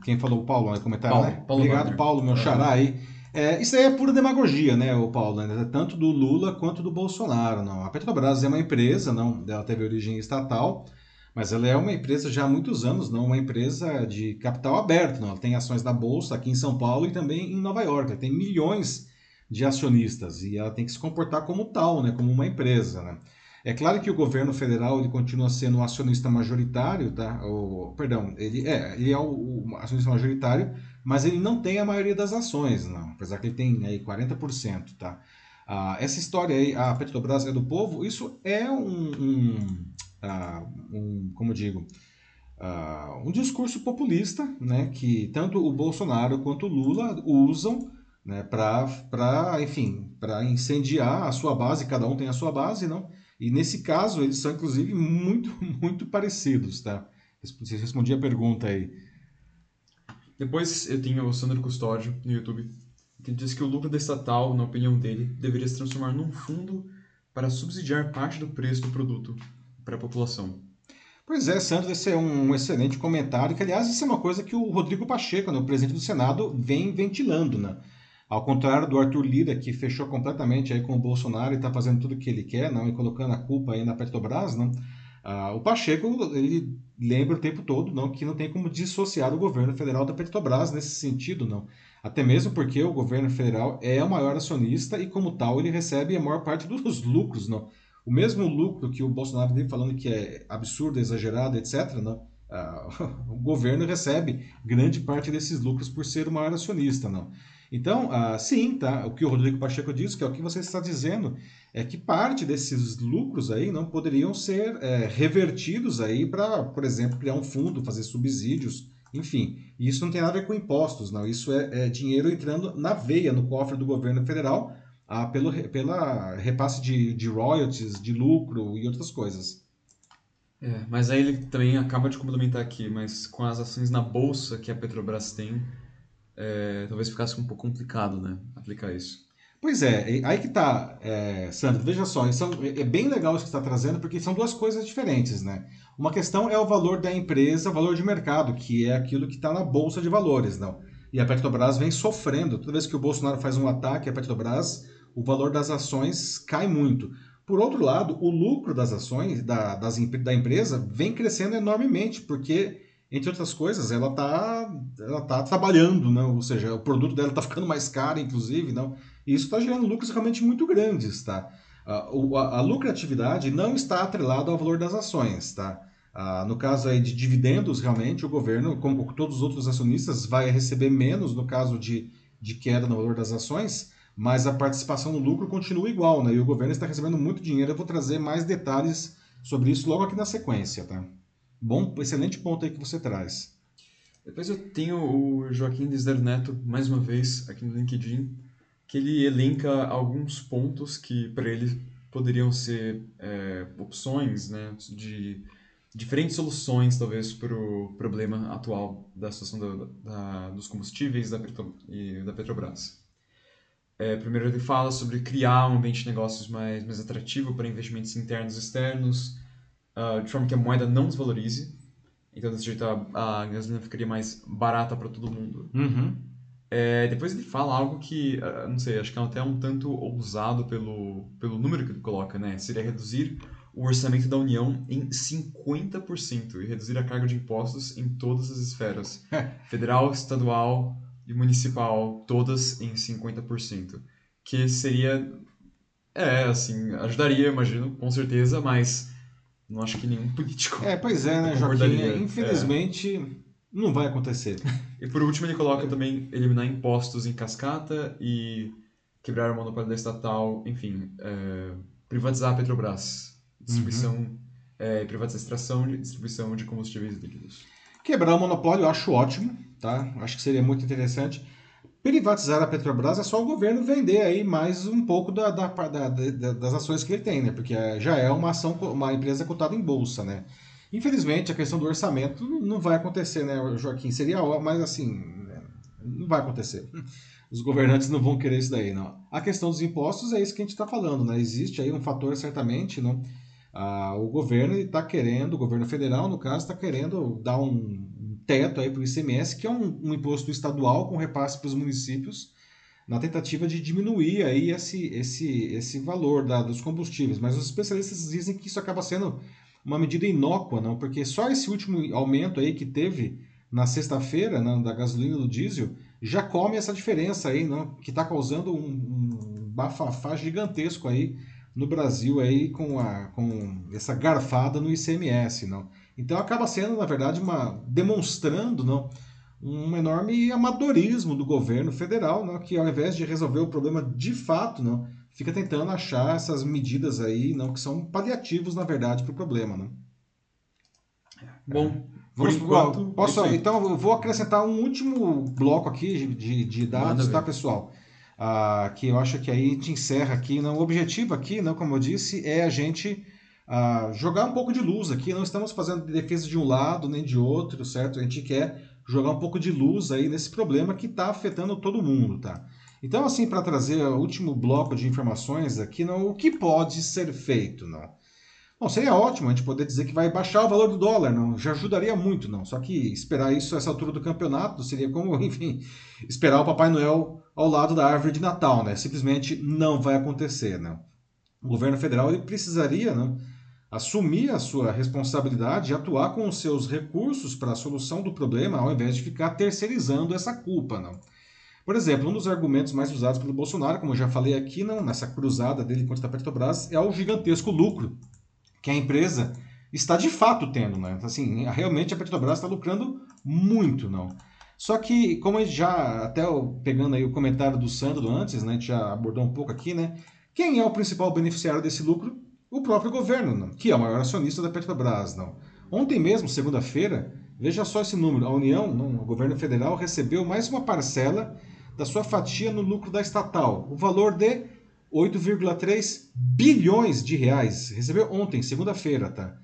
Quem falou o Paulo no comentário, Paulo, né? Paulo Obrigado, Wagner. Paulo, meu xará aí. É, isso aí é pura demagogia, né, o Paulo? né? Tanto do Lula quanto do Bolsonaro. Não. A Petrobras é uma empresa, não, ela teve origem estatal, mas ela é uma empresa já há muitos anos, não uma empresa de capital aberto. Não. Ela tem ações da Bolsa aqui em São Paulo e também em Nova York. Ela tem milhões de acionistas e ela tem que se comportar como tal, né, como uma empresa. Né? É claro que o governo federal ele continua sendo o acionista majoritário, tá? O, perdão, ele é, ele é o, o acionista majoritário, mas ele não tem a maioria das ações, não. Apesar que ele tem aí 40%, tá? Ah, essa história aí, a Petrobras é do povo, isso é um, um, ah, um como eu digo, ah, um discurso populista, né? Que tanto o Bolsonaro quanto o Lula usam né, para, enfim, para incendiar a sua base, cada um tem a sua base, não? E nesse caso, eles são, inclusive, muito, [laughs] muito parecidos, tá? Você respondi a pergunta aí. Depois eu tenho o Sandro Custódio no YouTube, que diz que o lucro da estatal, na opinião dele, deveria se transformar num fundo para subsidiar parte do preço do produto para a população. Pois é, Sandro, esse é um excelente comentário, que aliás isso é uma coisa que o Rodrigo Pacheco, né, o presidente do Senado, vem ventilando, né? Ao contrário do Arthur Lira, que fechou completamente aí com o Bolsonaro e está fazendo tudo o que ele quer, não, e colocando a culpa aí na Petrobras, não. Ah, o Pacheco, ele lembra o tempo todo, não, que não tem como dissociar o governo federal da Petrobras nesse sentido, não. Até mesmo porque o governo federal é o maior acionista e, como tal, ele recebe a maior parte dos lucros, não. O mesmo lucro que o Bolsonaro vem falando que é absurdo, exagerado, etc., não. Ah, [laughs] o governo recebe grande parte desses lucros por ser o maior acionista, não. Então, ah, sim, tá? O que o Rodrigo Pacheco disse, que é o que você está dizendo, é que parte desses lucros aí não poderiam ser é, revertidos aí para, por exemplo, criar um fundo, fazer subsídios, enfim. E isso não tem nada a ver com impostos, não. Isso é, é dinheiro entrando na veia, no cofre do governo federal, pelo pela repasse de, de royalties, de lucro e outras coisas. É, mas aí ele também acaba de complementar aqui, mas com as ações na bolsa que a Petrobras tem, é, talvez ficasse um pouco complicado, né, aplicar isso. Pois é, aí que tá, é, Sandro, veja só, isso é bem legal isso que está trazendo, porque são duas coisas diferentes, né? Uma questão é o valor da empresa, valor de mercado, que é aquilo que está na Bolsa de Valores, não? E a Petrobras vem sofrendo. Toda vez que o Bolsonaro faz um ataque à Petrobras, o valor das ações cai muito. Por outro lado, o lucro das ações da, das, da empresa vem crescendo enormemente, porque, entre outras coisas, ela está ela tá trabalhando, não? ou seja, o produto dela está ficando mais caro, inclusive, não? E isso está gerando lucros realmente muito grandes, tá? A, a lucratividade não está atrelada ao valor das ações, tá? No caso aí de dividendos, realmente, o governo, como todos os outros acionistas, vai receber menos no caso de, de queda no valor das ações, mas a participação no lucro continua igual, né? E o governo está recebendo muito dinheiro. Eu vou trazer mais detalhes sobre isso logo aqui na sequência, tá? Bom, excelente ponto aí que você traz. Depois eu tenho o Joaquim Desder Neto, mais uma vez, aqui no LinkedIn, que ele elenca alguns pontos que para ele poderiam ser é, opções, né, de diferentes soluções, talvez, para o problema atual da situação da- da- dos combustíveis da, Petro, e da Petrobras. É, primeiro ele fala sobre criar um ambiente de negócios mais, mais atrativo para investimentos internos e externos, ah, de forma que a moeda não desvalorize. Então, desse jeito, a, a gasolina ficaria mais barata para todo mundo. Uhum. É, depois ele fala algo que, ah, não sei, acho que é até um tanto ousado pelo, pelo número que ele coloca, né? Seria reduzir o orçamento da União em 50% e reduzir a carga de impostos em todas as esferas. [laughs] Federal, estadual e municipal, todas em 50%. Que seria, é, assim, ajudaria, imagino, com certeza, mas não acho que nenhum [laughs] político É, pois é, né, Joaquim? concordaria, Infelizmente, não vai acontecer. [laughs] E por último ele coloca também eliminar impostos em cascata e quebrar o monopólio da estatal, enfim, é, privatizar a Petrobras, distribuição, é, privatizar a extração e distribuição de combustíveis líquidos. Quebrar o monopólio eu acho ótimo, tá? Acho que seria muito interessante. Privatizar a Petrobras é só o governo vender aí mais um pouco da, da- da- da- das ações que ele tem, né? Porque já é uma ação, uma empresa cotada em bolsa, né? Infelizmente, a questão do orçamento não vai acontecer, né, Joaquim? Seria, mas assim, não vai acontecer. os governantes não vão querer isso daí, não. A questão dos impostos é isso que a gente está falando, né? Existe aí um fator, certamente, não? Ah, o governo está querendo, o governo federal, no caso, está querendo dar um teto aí para o ICMS, que é um, um imposto estadual com repasse para os municípios, na tentativa de diminuir aí esse, esse, esse valor da, dos combustíveis. Mas os especialistas dizem que isso acaba sendo uma medida inócua, não? Porque só esse último aumento aí que teve na sexta-feira da gasolina do diesel já come essa diferença aí, não? Que está causando um, um bafafá gigantesco aí no Brasil aí com, a, com essa garfada no ICMS, não? Então acaba sendo, na verdade, uma demonstrando, não? um enorme amadorismo do governo federal, não? que ao invés de resolver o problema de fato, não, fica tentando achar essas medidas aí, não, que são paliativos, na verdade, para o problema. Não? Bom, Vamos, enquanto, posso, então eu vou acrescentar um último bloco aqui de, de dados, tá, pessoal? Ah, que eu acho que aí a gente encerra aqui. Não? O objetivo aqui, não, como eu disse, é a gente jogar um pouco de luz aqui. Não estamos fazendo defesa de um lado nem de outro, certo? A gente quer jogar um pouco de luz aí nesse problema que está afetando todo mundo, tá? Então, assim, para trazer o último bloco de informações aqui, não, o que pode ser feito, não? Bom, seria ótimo a gente poder dizer que vai baixar o valor do dólar, não? Já ajudaria muito, não? Só que esperar isso a essa altura do campeonato seria como, [laughs] enfim, esperar o Papai Noel ao lado da árvore de Natal, né? Simplesmente não vai acontecer, não? O governo federal ele precisaria, não? Assumir a sua responsabilidade e atuar com os seus recursos para a solução do problema, ao invés de ficar terceirizando essa culpa, não? Por exemplo, um dos argumentos mais usados pelo Bolsonaro, como eu já falei aqui, não, nessa cruzada dele contra a Petrobras, é o gigantesco lucro que a empresa está de fato tendo, né? Assim, realmente a Petrobras está lucrando muito, não. Só que, como a gente já, até pegando aí o comentário do Sandro antes, né, a gente já abordou um pouco aqui, né? Quem é o principal beneficiário desse lucro? O próprio governo, não? que é o maior acionista da Petrobras, não. Ontem mesmo, segunda-feira, veja só esse número, a União, não, o governo federal, recebeu mais uma parcela da sua fatia no lucro da estatal, o valor de 8,3 bilhões de reais. Recebeu ontem, segunda-feira, tá?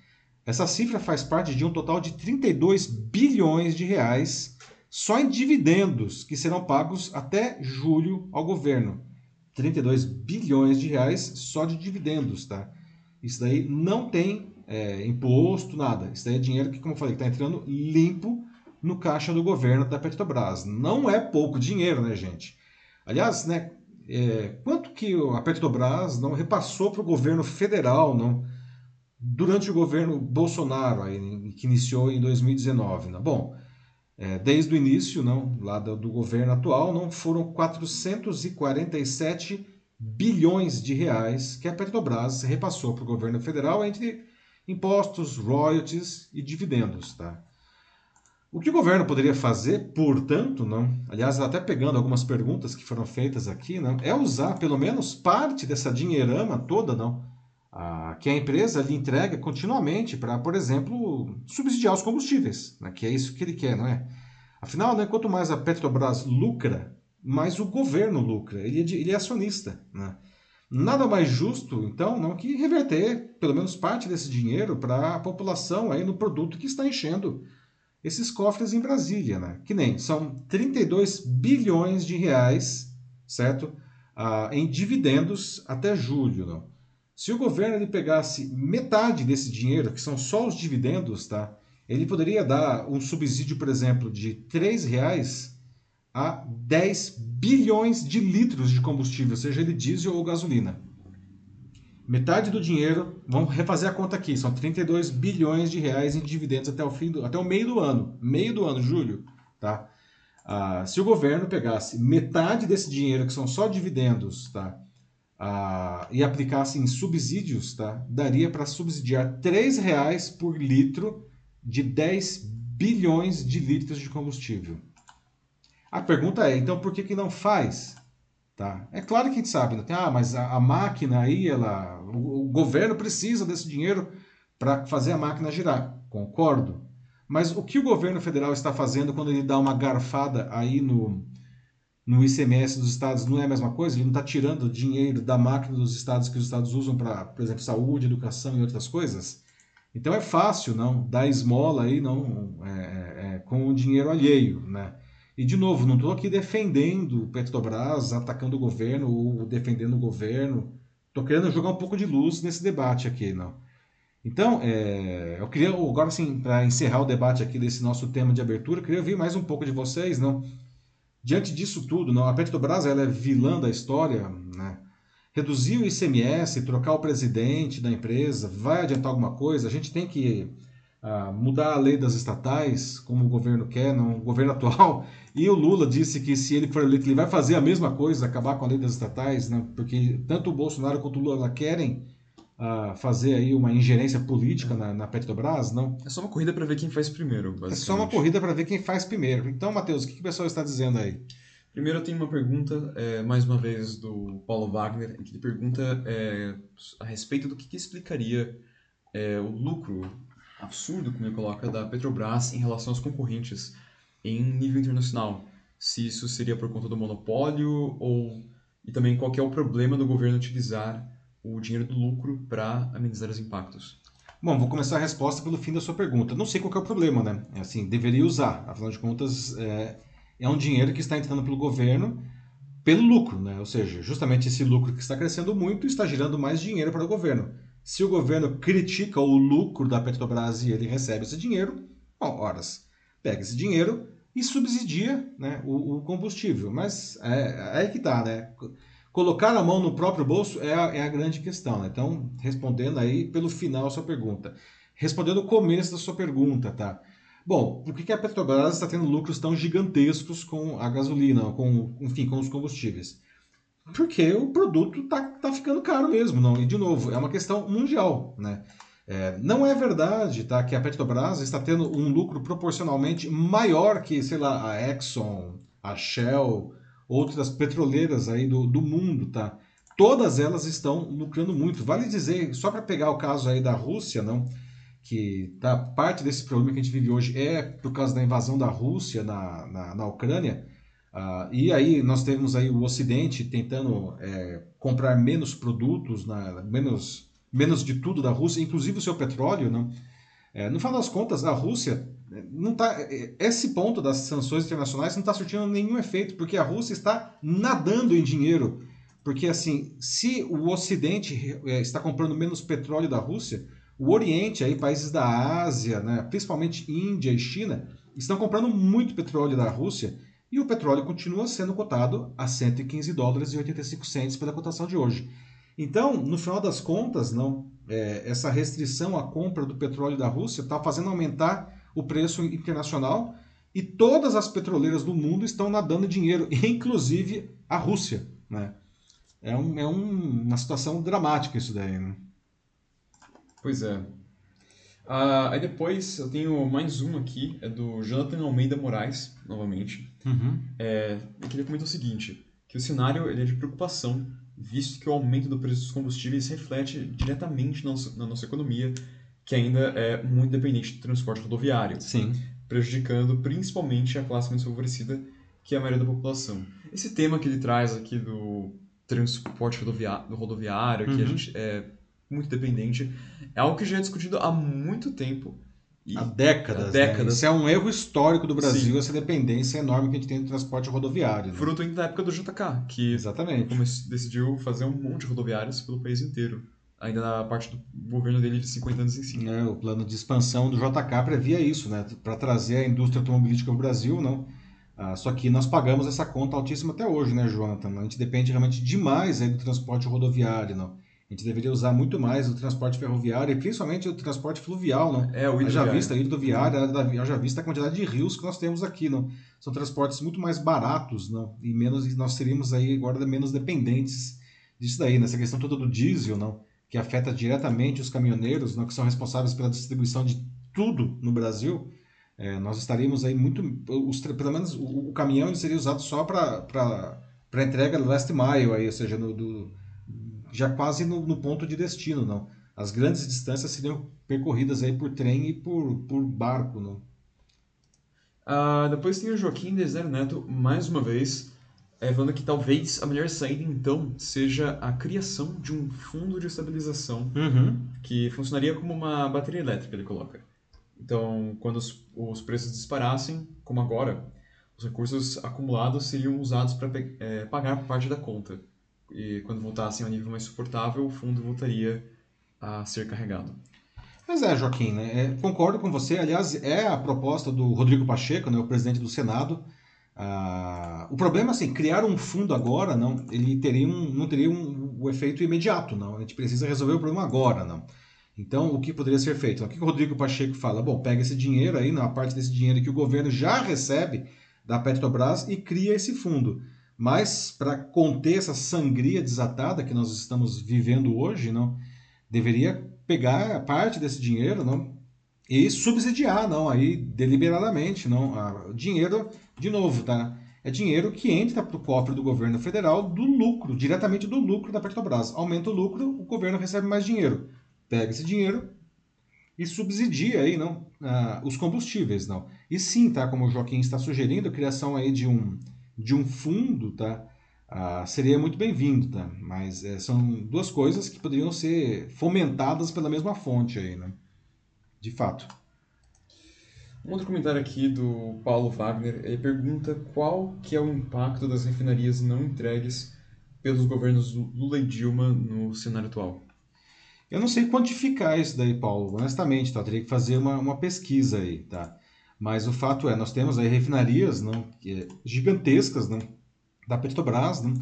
Essa cifra faz parte de um total de 32 bilhões de reais só em dividendos que serão pagos até julho ao governo. 32 bilhões de reais só de dividendos, tá? Isso daí não tem é, imposto, nada. Isso daí é dinheiro que, como eu falei, está entrando limpo no caixa do governo da Petrobras. Não é pouco dinheiro, né, gente? Aliás, né, é, quanto que a Petrobras não repassou para o governo federal não durante o governo Bolsonaro aí, que iniciou em 2019 não bom é, desde o início não lá do, do, governo atual não foram 447 bilhões de reais que a Petrobras repassou para o governo federal entre impostos royalties e dividendos tá? O que o governo poderia fazer, portanto, não, aliás, até pegando algumas perguntas que foram feitas aqui, não, é usar pelo menos parte dessa dinheirama toda, não, que a empresa lhe entrega continuamente para, por exemplo, subsidiar os combustíveis, né, que é isso que ele quer, não é? Afinal, né, quanto mais a Petrobras lucra, mais o governo lucra, ele é, ele é acionista, né? Nada mais justo, então, não que reverter pelo menos parte desse dinheiro para a população aí no produto que está enchendo esses cofres em Brasília, né? Que nem são 32 bilhões de reais, certo? Ah, em dividendos até julho, não? Se o governo ele pegasse metade desse dinheiro, que são só os dividendos, tá? Ele poderia dar um subsídio, por exemplo, de R$ reais a 10 bilhões de litros de combustível, seja ele diesel ou gasolina. Metade do dinheiro, vamos refazer a conta aqui, são 32 bilhões de reais em dividendos até o fim do, até o meio do ano, meio do ano, julho, tá? Ah, se o governo pegasse metade desse dinheiro, que são só dividendos, tá? Ah, e aplicasse em subsídios, tá? Daria para subsidiar R$ reais por litro de 10 bilhões de litros de combustível. A pergunta é, então por que, que não faz? Tá? É claro que a gente sabe, né? ah, mas a, a máquina aí, ela, o, o governo precisa desse dinheiro para fazer a máquina girar. Concordo. Mas o que o governo federal está fazendo quando ele dá uma garfada aí no, no ICMS dos estados não é a mesma coisa? Ele não está tirando dinheiro da máquina dos estados que os estados usam para, por exemplo, saúde, educação e outras coisas? Então é fácil não dar esmola aí não é, é, é com o dinheiro alheio, né? E, de novo, não estou aqui defendendo o Petrobras, atacando o governo ou defendendo o governo. Estou querendo jogar um pouco de luz nesse debate aqui, não. Então, é, eu queria, agora sim, para encerrar o debate aqui desse nosso tema de abertura, queria ouvir mais um pouco de vocês, não? Diante disso tudo, não, a Petrobras ela é vilã da história, né? Reduzir o ICMS, trocar o presidente da empresa, vai adiantar alguma coisa? A gente tem que uh, mudar a lei das estatais, como o governo quer, não, o governo atual. E o Lula disse que se ele for eleito, ele vai fazer a mesma coisa, acabar com a lei das estatais, né? porque tanto o Bolsonaro quanto o Lula querem uh, fazer aí uma ingerência política na, na, Petrobras, não? É só uma corrida para ver quem faz primeiro, basicamente. É só uma corrida para ver quem faz primeiro. Então, Matheus, o que, que o pessoal está dizendo aí? Primeiro, eu tenho uma pergunta, é, mais uma vez, do Paulo Wagner, que ele pergunta é, a respeito do que, que explicaria é, o lucro absurdo, como ele coloca, da Petrobras em relação aos concorrentes em nível internacional. Se isso seria por conta do monopólio ou e também qual é o problema do governo utilizar o dinheiro do lucro para amenizar os impactos. Bom, vou começar a resposta pelo fim da sua pergunta. Não sei qual é o problema, né? É assim, deveria usar. Afinal de contas, é, é um dinheiro que está entrando pelo governo pelo lucro, né? Ou seja, justamente esse lucro que está crescendo muito está gerando mais dinheiro para o governo. Se o governo critica o lucro da Petrobras e ele recebe esse dinheiro, bom, horas, pega esse dinheiro e subsidia né, o, o combustível. Mas é, é que tá, né? Colocar a mão no próprio bolso é a, é a grande questão. Né? Então, respondendo aí pelo final a sua pergunta. Respondendo o começo da sua pergunta, tá? Bom, por que a Petrobras está tendo lucros tão gigantescos com a gasolina, com, enfim, com os combustíveis? Porque o produto está tá ficando caro mesmo, não? E de novo, é uma questão mundial, né? É, não é verdade tá, que a Petrobras está tendo um lucro proporcionalmente maior que, sei lá, a Exxon, a Shell, outras petroleiras aí do, do mundo, tá? Todas elas estão lucrando muito. Vale dizer, só para pegar o caso aí da Rússia, não? que tá, parte desse problema que a gente vive hoje é por causa da invasão da Rússia na, na, na Ucrânia. Uh, e aí nós temos aí o Ocidente tentando é, comprar menos produtos, na, menos, menos de tudo da Rússia, inclusive o seu petróleo. Não? É, no final das contas, a Rússia é, não tá, é, esse ponto das sanções internacionais não está surtindo nenhum efeito, porque a Rússia está nadando em dinheiro. Porque assim, se o Ocidente é, está comprando menos petróleo da Rússia, o Oriente, aí, países da Ásia, né, principalmente Índia e China, estão comprando muito petróleo da Rússia e o petróleo continua sendo cotado a 115 dólares e 85 centos pela cotação de hoje. Então, no final das contas, não, é, essa restrição à compra do petróleo da Rússia está fazendo aumentar o preço internacional e todas as petroleiras do mundo estão nadando dinheiro, [laughs] inclusive a Rússia. Né? É, um, é um, uma situação dramática isso daí. Né? Pois é. Uh, aí depois eu tenho mais um aqui, é do Jonathan Almeida Moraes, novamente. Uhum. É, que ele comenta o seguinte, que o cenário ele é de preocupação, visto que o aumento do preço dos combustíveis reflete diretamente na nossa, na nossa economia, que ainda é muito dependente do transporte rodoviário. Sim. Prejudicando principalmente a classe menos favorecida, que é a maioria da população. Esse tema que ele traz aqui do transporte rodoviário, do rodoviário, uhum. que a gente é, muito dependente. É algo que já é discutido há muito tempo. Há décadas. Há décadas. Né? Isso é um erro histórico do Brasil, Sim. essa dependência enorme que a gente tem do transporte rodoviário. Né? Fruto ainda da época do JK, que Exatamente. decidiu fazer um monte de rodoviários pelo país inteiro. Ainda na parte do governo dele de 50 anos em cima. É, o plano de expansão do JK previa isso, né? Para trazer a indústria automobilística ao Brasil, não. Ah, só que nós pagamos essa conta altíssima até hoje, né, Jonathan? A gente depende realmente demais aí do transporte rodoviário, não. A gente deveria usar muito mais o transporte ferroviário e principalmente o transporte fluvial, não? É, o Haja vista, a hidroviária, haja vista a quantidade de rios que nós temos aqui, não? São transportes muito mais baratos, não? E menos, nós seríamos aí agora menos dependentes disso daí, nessa questão toda do diesel, não? Que afeta diretamente os caminhoneiros, não? Que são responsáveis pela distribuição de tudo no Brasil. É, nós estaríamos aí muito, os, pelo menos o, o caminhão seria usado só para entrega last mile, aí, ou seja, no, do, já quase no, no, ponto de destino, não. As grandes distâncias seriam percorridas aí por trem e por, por barco, não. Uh, depois tem o Joaquim Deser Neto, mais uma vez, é, falando que talvez a melhor saída, então, seja a criação de um fundo de estabilização uhum. que funcionaria como uma bateria elétrica, ele coloca. Então, quando os, os preços disparassem, como agora, os recursos acumulados seriam usados para é, pagar parte da conta. E quando voltassem ao nível mais suportável, o fundo voltaria a ser carregado. Mas é, Joaquim, né? É, concordo com você. Aliás, é a proposta do Rodrigo Pacheco, né, o presidente do Senado. Ah, o problema, assim, criar um fundo agora, não, ele teria um, não teria um, um efeito imediato, não. A gente precisa resolver o problema agora, não. Então, o que poderia ser feito? O que o Rodrigo Pacheco fala? Bom, pega esse dinheiro aí, a parte desse dinheiro que o governo já recebe da Petrobras e cria esse fundo. Mas, para conter essa sangria desatada que nós estamos vivendo hoje, não deveria pegar parte desse dinheiro não, e subsidiar, não, aí deliberadamente, não, dinheiro, de novo, tá? É dinheiro que entra para o cofre do governo federal do lucro, diretamente do lucro da Petrobras. Aumenta o lucro, o governo recebe mais dinheiro. Pega esse dinheiro e subsidia aí, não, os combustíveis, não. E sim, tá, como o Joaquim está sugerindo, a criação aí de um, de um fundo, tá? ah, seria muito bem-vindo, tá? Mas é, são duas coisas que poderiam ser fomentadas pela mesma fonte aí, né? De fato. Um outro comentário aqui do Paulo Wagner, ele pergunta qual que é o impacto das refinarias não entregues pelos governos Lula e Dilma no cenário atual. Eu não sei quantificar isso daí, Paulo, honestamente, tá? Eu teria que fazer uma, uma pesquisa aí, tá? Mas o fato é, nós temos aí refinarias não, é gigantescas, não, da Petrobras, né,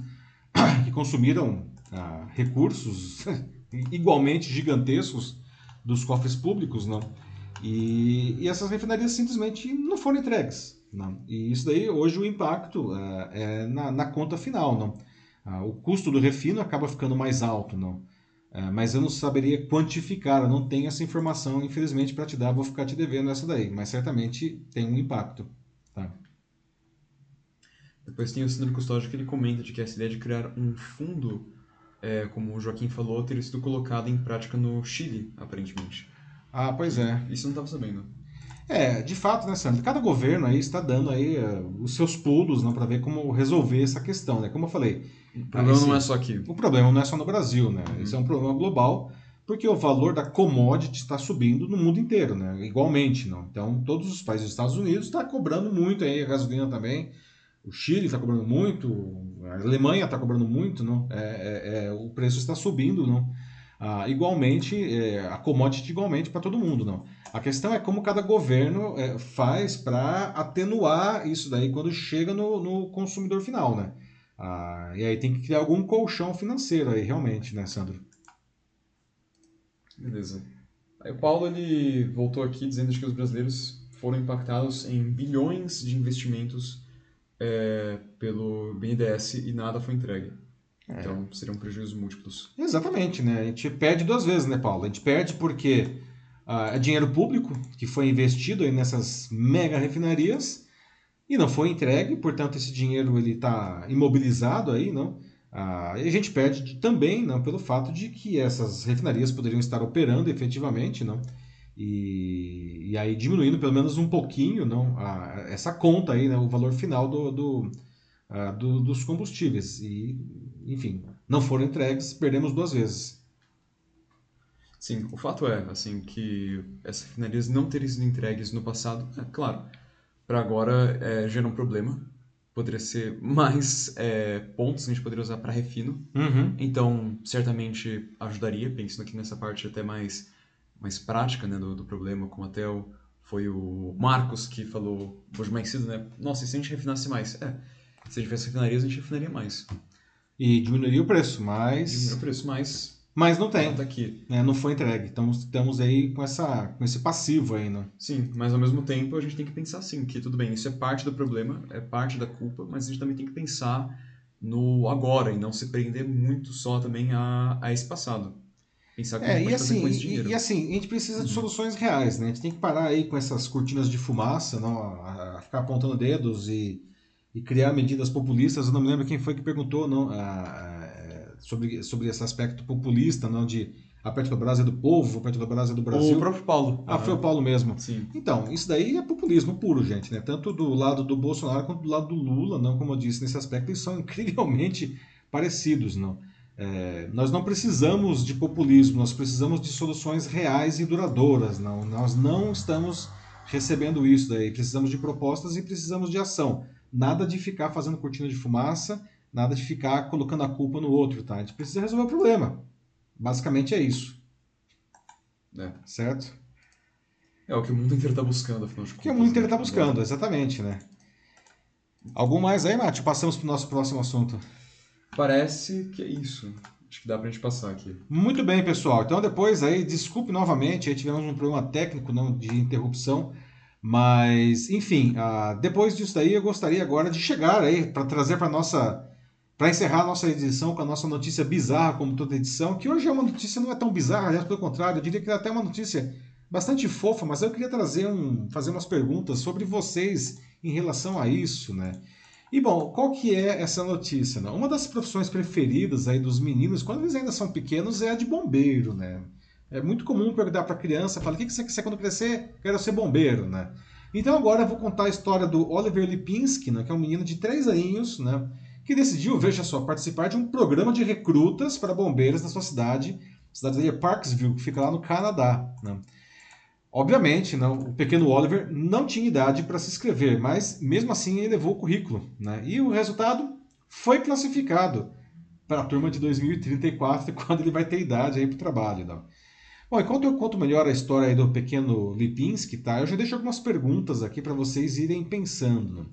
[coughs] que consumiram ah, recursos [laughs] igualmente gigantescos dos cofres públicos, né, e, e, essas refinarias simplesmente não foram entregues. Né, e isso daí, hoje, o impacto ah, é na, na, conta final. Não. Ah, o custo do refino acaba ficando mais alto, não. Ah, mas eu não saberia quantificar, eu não tenho essa informação, infelizmente, para te dar, vou ficar te devendo essa daí, mas certamente tem um impacto. Tá? Depois tem o Sandro Custódio que ele comenta de que essa ideia de criar um fundo, é, como o Joaquim falou, teria sido colocada em prática no Chile, aparentemente. Ah, pois é. Isso não estava sabendo. É, de fato, né, Sandro? Cada governo aí está dando aí uh, os seus pulos né, para ver como resolver essa questão, né? Como eu falei. O problema esse, não é só aqui. O problema não é só no Brasil, né? Uhum. Esse é um problema global, porque o valor da commodity está subindo no mundo inteiro, né? Igualmente, não. Então, todos os países dos Estados Unidos estão tá cobrando muito aí, a gasolina também o Chile está cobrando muito, a Alemanha está cobrando muito, não? É, é, é, o preço está subindo, não? Ah, igualmente, é, a commodity igualmente para todo mundo, não? A questão é como cada governo é, faz para atenuar isso daí quando chega no, no consumidor final, né? Ah, e aí tem que criar algum colchão financeiro aí, realmente, né, Sandro? Beleza. Aí o Paulo ele voltou aqui dizendo que os brasileiros foram impactados em bilhões de investimentos é, pelo BNDES e nada foi entregue. É. Então seriam prejuízos múltiplos. Exatamente, né? A gente perde duas vezes, né, Paulo? A gente perde porque ah, é dinheiro público que foi investido aí nessas mega refinarias e não foi entregue, portanto esse dinheiro ele está imobilizado aí, não? Ah, e a gente perde também, não, pelo fato de que essas refinarias poderiam estar operando efetivamente, não? E, e aí diminuindo pelo menos um pouquinho não, a, essa conta aí, né, o valor final do, do, a, do, dos combustíveis. E, enfim, não foram entregues, perdemos duas vezes. Sim, o fato é assim que essas refinarias não terem sido entregues no passado, é claro, para agora é, gera um problema. Poderia ser mais é, pontos que a gente poderia usar para refino. Uhum. Então, certamente ajudaria, pensando aqui nessa parte até mais mais prática né, do, do problema, como até o, foi o Marcos que falou hoje mais cedo, né? Nossa, e se a gente refinasse mais? É, se a gente tivesse refinarias, a gente refinaria mais. E diminuiria o preço, mas... Diminuiria o preço, mas... Mas não tem. Não, tá aqui. É, não foi entregue. Então estamos aí com, essa, com esse passivo ainda. Sim, mas ao mesmo tempo a gente tem que pensar assim, que tudo bem, isso é parte do problema, é parte da culpa, mas a gente também tem que pensar no agora e não se prender muito só também a, a esse passado. Pensar é, e assim, com esse dinheiro. E, e, assim, a gente precisa uhum. de soluções reais, né? A gente tem que parar aí com essas cortinas de fumaça, não, a, a ficar apontando dedos e, e, criar medidas populistas. Eu não me lembro quem foi que perguntou não, a, sobre, sobre esse aspecto populista, não de a Petrobras é do povo, a Petrobras é do Brasil. O próprio Paulo. Ah, foi o Paulo mesmo. Sim. Então, isso daí é populismo puro, gente, né? Tanto do lado do Bolsonaro quanto do lado do Lula, não, como eu disse, nesse aspecto, eles são [laughs] incrivelmente parecidos, não. É, nós não precisamos de populismo, nós precisamos de soluções reais e duradouras. Não, nós não estamos recebendo isso daí. Precisamos de propostas e precisamos de ação. nada de ficar fazendo cortina de fumaça, nada de ficar colocando a culpa no outro, tá? A gente precisa resolver o problema. Basicamente é isso. É. Certo? É o que o mundo inteiro está buscando, afinal de contas. O que o mundo inteiro está né? buscando, exatamente, né? Algum mais aí, Mate? Passamos para o nosso próximo assunto. Parece que é isso. Acho que dá pra gente passar aqui. Muito bem, pessoal. Então depois aí, desculpe novamente, aí tivemos um problema técnico não de interrupção, mas enfim, ah, depois disso daí eu gostaria agora de chegar aí para trazer para nossa para encerrar a nossa edição com a nossa notícia bizarra, como toda edição, que hoje é uma notícia não é tão bizarra, aliás, pelo contrário, eu diria que é até uma notícia bastante fofa, mas eu queria trazer um, fazer umas perguntas sobre vocês em relação a isso, né? E bom, qual que é essa notícia? Né? Uma das profissões preferidas aí dos meninos, quando eles ainda são pequenos, é a de bombeiro, né? É muito comum perguntar para criança, fala, o que você quer ser quando crescer? Quero ser bombeiro, né? Então agora eu vou contar a história do Oliver Lipinski, né, que é um menino de 3 aninhos, né, que decidiu, veja só, participar de um programa de recrutas para bombeiros na sua cidade, cidade é Parksville, que fica lá no Canadá. Né? Obviamente, não, o pequeno Oliver não tinha idade para se inscrever, mas mesmo assim ele levou o currículo. Né? E o resultado foi classificado para a turma de 2034, [laughs] quando ele vai ter idade para o trabalho. Não? Bom, enquanto eu conto melhor a história do pequeno Lipinski, tá? eu já deixo algumas perguntas aqui para vocês irem pensando. Né?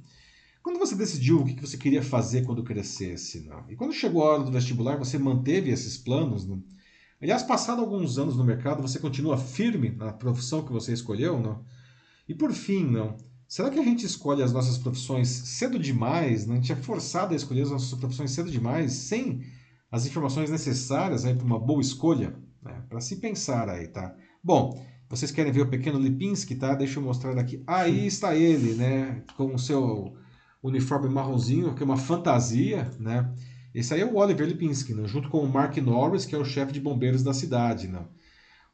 Quando você decidiu o que você queria fazer quando crescesse, não? e quando chegou a hora do vestibular, você manteve esses planos? Não? Aliás, passado alguns anos no mercado, você continua firme na profissão que você escolheu, não? E por fim, não? Será que a gente escolhe as nossas profissões cedo demais? Não? A gente é forçado a escolher as nossas profissões cedo demais, sem as informações necessárias para uma boa escolha? Né? Para se pensar aí, tá? Bom, vocês querem ver o pequeno Lipinski, tá? Deixa eu mostrar aqui. Aí está ele, né? Com o seu uniforme marronzinho, que é uma fantasia, né? Esse aí é o Oliver Lipinski, né? junto com o Mark Norris, que é o chefe de bombeiros da cidade. Né?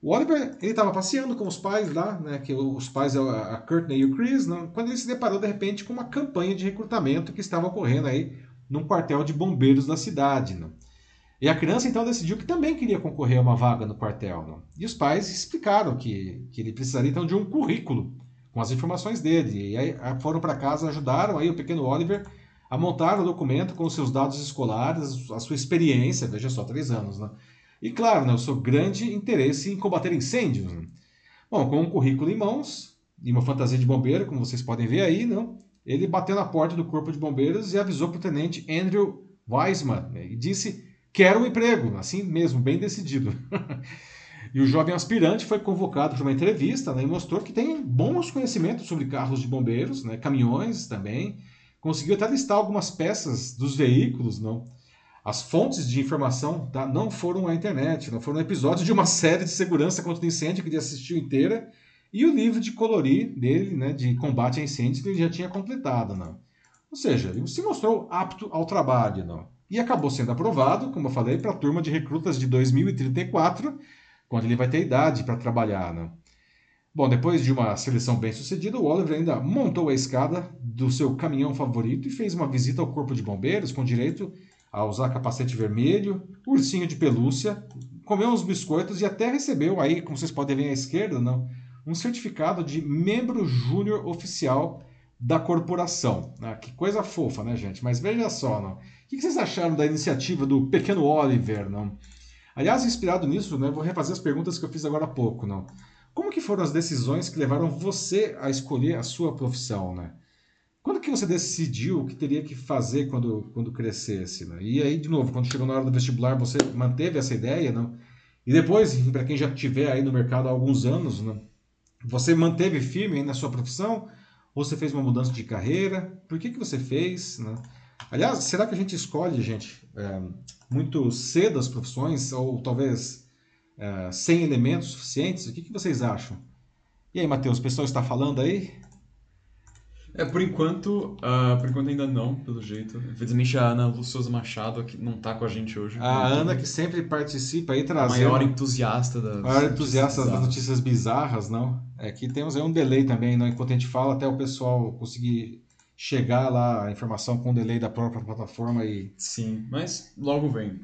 O Oliver ele estava passeando com os pais lá, né? que os pais é a Courtney e o Chris, né? quando ele se deparou de repente com uma campanha de recrutamento que estava ocorrendo aí num quartel de bombeiros da cidade. Né? E a criança então decidiu que também queria concorrer a uma vaga no quartel. Né? E os pais explicaram que, que ele precisaria então de um currículo com as informações dele. E aí foram para casa, ajudaram aí o pequeno Oliver a montar o documento com seus dados escolares, a sua experiência, veja só, três anos, né? E claro, né, o seu grande interesse em combater incêndios. Né? Bom, com um currículo em mãos e uma fantasia de bombeiro, como vocês podem ver aí, não? ele bateu na porta do corpo de bombeiros e avisou para o tenente Andrew Weisman né? e disse: Quero um emprego, assim mesmo, bem decidido. [laughs] e o jovem aspirante foi convocado para uma entrevista né, e mostrou que tem bons conhecimentos sobre carros de bombeiros, né, caminhões também conseguiu até listar algumas peças dos veículos, não? As fontes de informação tá, não foram a internet, não foram episódios de uma série de segurança contra o incêndio que ele assistiu inteira e o livro de colorir dele, né, de combate a incêndios que ele já tinha completado, não? Ou seja, ele se mostrou apto ao trabalho, não? E acabou sendo aprovado, como eu falei, para a turma de recrutas de 2034, quando ele vai ter idade para trabalhar, não? Bom, depois de uma seleção bem sucedida, o Oliver ainda montou a escada do seu caminhão favorito e fez uma visita ao corpo de bombeiros com direito a usar capacete vermelho, ursinho de pelúcia, comeu uns biscoitos e até recebeu aí, como vocês podem ver à esquerda, não, um certificado de membro júnior oficial da corporação. Ah, que coisa fofa, né, gente? Mas veja só, não. O que vocês acharam da iniciativa do pequeno Oliver, não? Aliás, inspirado nisso, né, vou refazer as perguntas que eu fiz agora há pouco, não. Como que foram as decisões que levaram você a escolher a sua profissão, né? Quando que você decidiu o que teria que fazer quando, quando crescesse, né? E aí, de novo, quando chegou na hora do vestibular, você manteve essa ideia, não? E depois, para quem já estiver aí no mercado há alguns anos, né? Você manteve firme na sua profissão? Ou você fez uma mudança de carreira? Por que, que você fez, né? Aliás, será que a gente escolhe, gente, é, muito cedo as profissões? Ou talvez uh, sem elementos suficientes? O que, que vocês acham? E aí, Matheus, o pessoal está falando aí? É, por enquanto, uh, por enquanto ainda não, pelo jeito. Infelizmente a Ana Luciosa Machado que não está com a gente hoje. A Ana que sempre participa aí trazendo... A maior entusiasta das maior entusiasta das notícias bizarras, não? É que temos aí um delay também, não? Enquanto a gente fala, até o pessoal conseguir chegar lá a informação com delay da própria plataforma e... Sim, mas logo vem.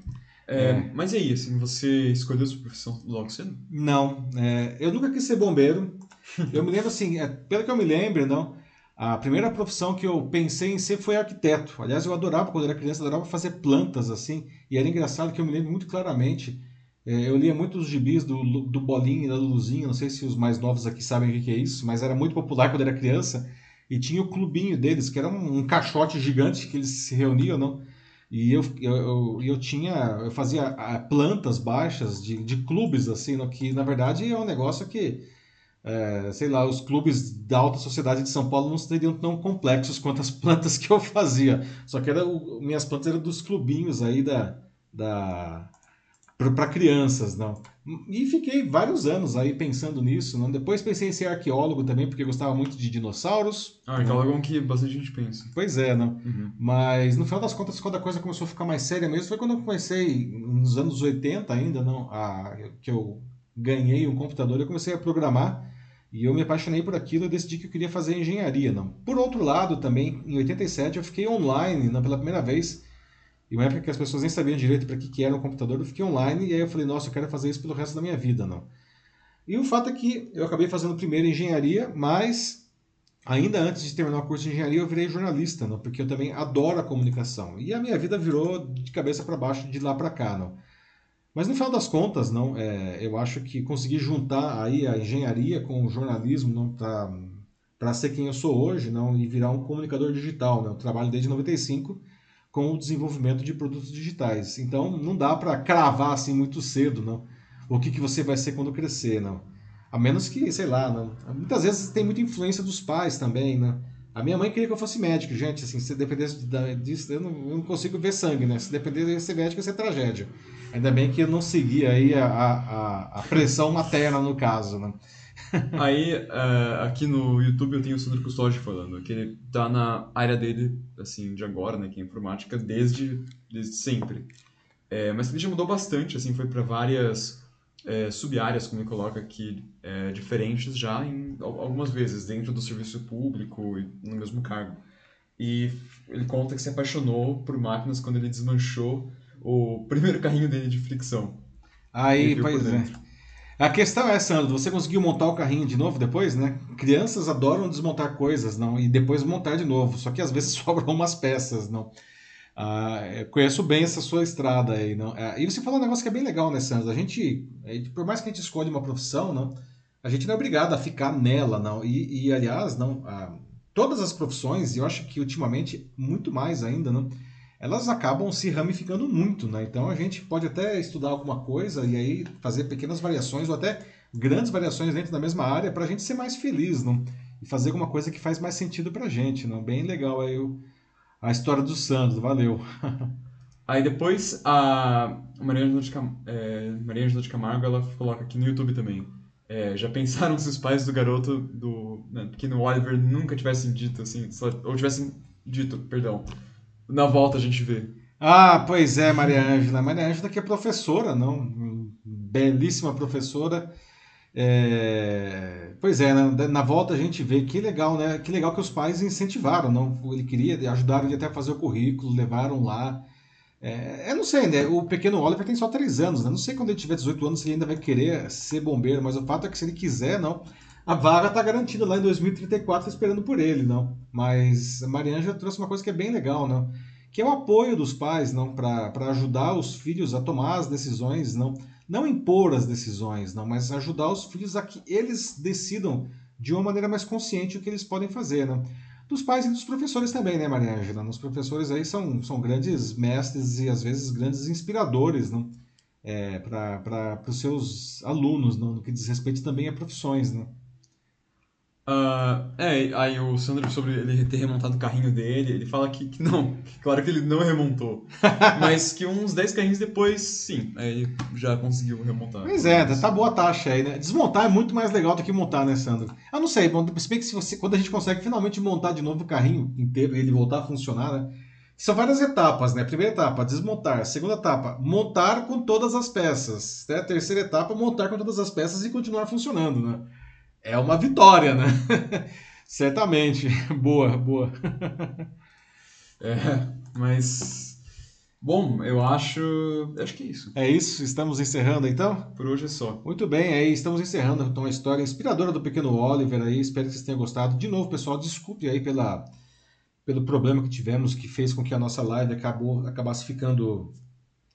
É, é. Mas e aí, assim, você escolheu sua profissão logo cedo? Não, é, eu nunca quis ser bombeiro. [laughs] Eu me lembro assim, é, pelo que eu me lembro, não. A primeira profissão que eu pensei em ser foi arquiteto. Aliás, eu adorava, quando era criança, adorava fazer plantas assim. E era engraçado que eu me lembro muito claramente. É, eu lia muito os gibis do, do Bolinho e da Luluzinha. Não sei se os mais novos aqui sabem o que é isso, mas era muito popular quando era criança. E tinha o clubinho deles, que era um, um caixote gigante que eles se reuniam, não? E eu, eu, eu, eu tinha, eu fazia ah, plantas baixas de, de clubes, assim, no, que na verdade é um negócio que é, sei lá, os clubes da alta sociedade de São Paulo não seriam tão complexos quanto as [laughs] plantas que eu fazia. Só que era minhas plantas eram dos clubinhos aí da, da para crianças, não. E fiquei vários anos aí pensando nisso. Não? Depois pensei em ser arqueólogo também, porque gostava muito de dinossauros. Ah, arqueólogo é um que bastante gente pensa. Pois é, não. Uhum. Mas no final das contas, quando a coisa começou a ficar mais séria mesmo, foi quando eu comecei, nos anos 80 ainda, não, a, que eu ganhei um computador, eu comecei a programar. E eu me apaixonei por aquilo e decidi que eu queria fazer engenharia. Não. Por outro lado, também, em 87, eu fiquei online não, pela primeira vez. E uma época que as pessoas nem sabiam direito para que, que era um computador, eu fiquei online e aí eu falei, nossa, eu quero fazer isso pelo resto da minha vida. não. E o fato é que eu acabei fazendo primeiro engenharia, mas ainda antes de terminar o curso de engenharia, eu virei jornalista, não, porque eu também adoro a comunicação. E a minha vida virou de cabeça para baixo, de lá para cá. Não. Mas no final das contas, não, é, eu acho que conseguir juntar aí a engenharia com o jornalismo não para ser quem eu sou hoje, não e virar um comunicador digital, não. Eu trabalho desde 95 com o desenvolvimento de produtos digitais. Então não dá para cravar assim muito cedo, não. O que que você vai ser quando crescer, não. A menos que, sei lá, não. Muitas vezes tem muita influência dos pais também, né? A minha mãe queria que eu fosse médico, gente. Assim, se dependesse disso, eu não, eu não consigo ver sangue, né? Se dependesse de ser médico, ia ser tragédia. Ainda bem que eu não segui aí a, a, a pressão materna no caso, né? Aí, uh, aqui no YouTube eu tenho o Sandro Custódio falando, que ele tá na área dele, assim, de agora, né, que é informática, desde, desde sempre. É, mas ele já mudou bastante, assim, foi para várias é, sub-áreas, como ele coloca aqui, é, diferentes já em algumas vezes, dentro do serviço público e no mesmo cargo. E ele conta que se apaixonou por máquinas quando ele desmanchou o primeiro carrinho dele de fricção. Aí, pois é. A questão é, Sandro, você conseguiu montar o carrinho de novo depois, né? Crianças adoram desmontar coisas, não? E depois montar de novo. Só que às vezes [laughs] sobram umas peças, não? Ah, conheço bem essa sua estrada aí, não? Ah, e você falou um negócio que é bem legal, né, Sandro? A gente, por mais que a gente escolha uma profissão, não? A gente não é obrigado a ficar nela, não? E, e aliás, não? Ah, todas as profissões, e eu acho que ultimamente muito mais ainda, não? Elas acabam se ramificando muito, né? Então a gente pode até estudar alguma coisa e aí fazer pequenas variações ou até grandes variações dentro da mesma área para a gente ser mais feliz, não? E fazer alguma coisa que faz mais sentido para a gente, não? Bem legal aí o, a história do Sandro, valeu. [laughs] Aí depois a Maria Angela de, Cam... é, Maria Angela de Camargo ela coloca aqui no YouTube também. É, já pensaram [laughs] se os pais do garoto do né, pequeno Oliver nunca tivessem dito assim, ou tivessem dito, perdão, na volta a gente vê. Ah, pois é, Maria Ângela. Maria Ângela que é professora, não? Belíssima professora. É... Pois é, na, na, volta a gente vê que legal, né? Que legal que os pais incentivaram, não? Ele queria, ajudaram ele até a fazer o currículo, levaram lá. É, eu não sei, né? O pequeno Oliver tem só 3 anos, né? Não sei quando ele tiver 18 anos se ele ainda vai querer ser bombeiro, mas o fato é que se ele quiser, não, a vaga está garantida lá em 2034 esperando por ele, não. Mas a Mariana trouxe uma coisa que é bem legal, não. Que é o apoio dos pais, não, para ajudar os filhos a tomar as decisões, não, não impor as decisões, não, mas ajudar os filhos a que eles decidam de uma maneira mais consciente o que eles podem fazer, não. Dos pais e dos professores também, né, Maria? Os professores aí são, são grandes mestres e às vezes grandes inspiradores, não? É, para os seus alunos, não? no que diz respeito também a profissões, não? Uh, é, aí o Sandro, sobre ele ter remontado o carrinho dele, ele fala que, que não, que [laughs] claro que ele não remontou, [laughs] mas que uns 10 carrinhos depois, sim, aí já conseguiu remontar. Pois é, tá boa a taxa aí, né? Desmontar é muito mais legal do que montar, né, Sandro? Eu não sei, bom, se bem que se você, quando a gente consegue finalmente montar de novo o carrinho inteiro e ele voltar a funcionar, né? São várias etapas, né? Primeira etapa, desmontar. Segunda etapa, montar com todas as peças. Né? Terceira etapa, montar com todas as peças e continuar funcionando, né? É uma vitória, né? [laughs] Certamente. Boa, boa. [laughs] é, mas. Bom, eu acho. Acho que é isso. É isso, estamos encerrando então? Por hoje é só. Muito bem, aí estamos encerrando então a história inspiradora do pequeno Oliver aí. Espero que vocês tenham gostado. De novo, pessoal, desculpe aí pela, pelo problema que tivemos, que fez com que a nossa live acabou, acabasse ficando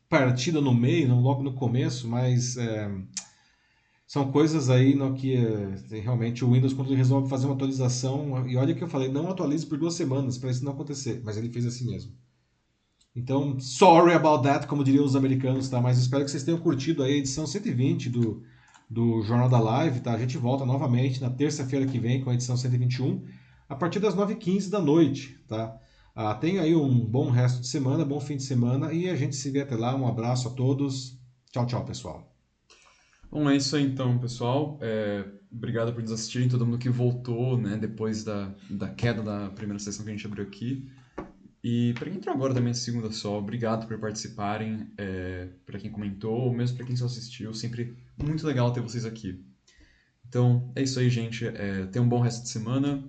partida no meio, não logo no começo, mas é, são coisas aí no que é, realmente o Windows, quando ele resolve fazer uma atualização, e olha que eu falei, não atualize por duas semanas para isso não acontecer, mas ele fez assim mesmo. Então, sorry about that, como diriam os americanos, tá? Mas espero que vocês tenham curtido aí a edição 120 do, do Jornal da Live, tá? A gente volta novamente na terça-feira que vem com a edição 121, a partir das 9h15 da noite, tá? Ah, tenha aí um bom resto de semana, bom fim de semana e a gente se vê até lá. Um abraço a todos. Tchau, tchau, pessoal. Bom, é isso aí então, pessoal. É, obrigado por nos assistirem, todo mundo que voltou, né, depois da, da queda da primeira sessão que a gente abriu aqui. E para quem entrou agora também segunda só, obrigado por participarem, é, para quem comentou, ou mesmo para quem só assistiu, sempre muito legal ter vocês aqui. Então, é isso aí, gente. É, tenham um bom resto de semana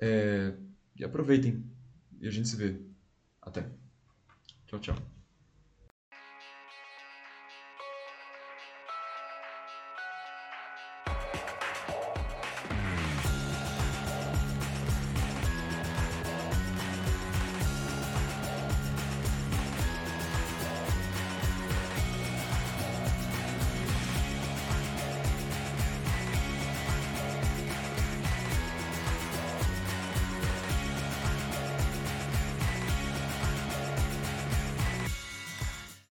é, e aproveitem. E a gente se vê. Até. Tchau, tchau.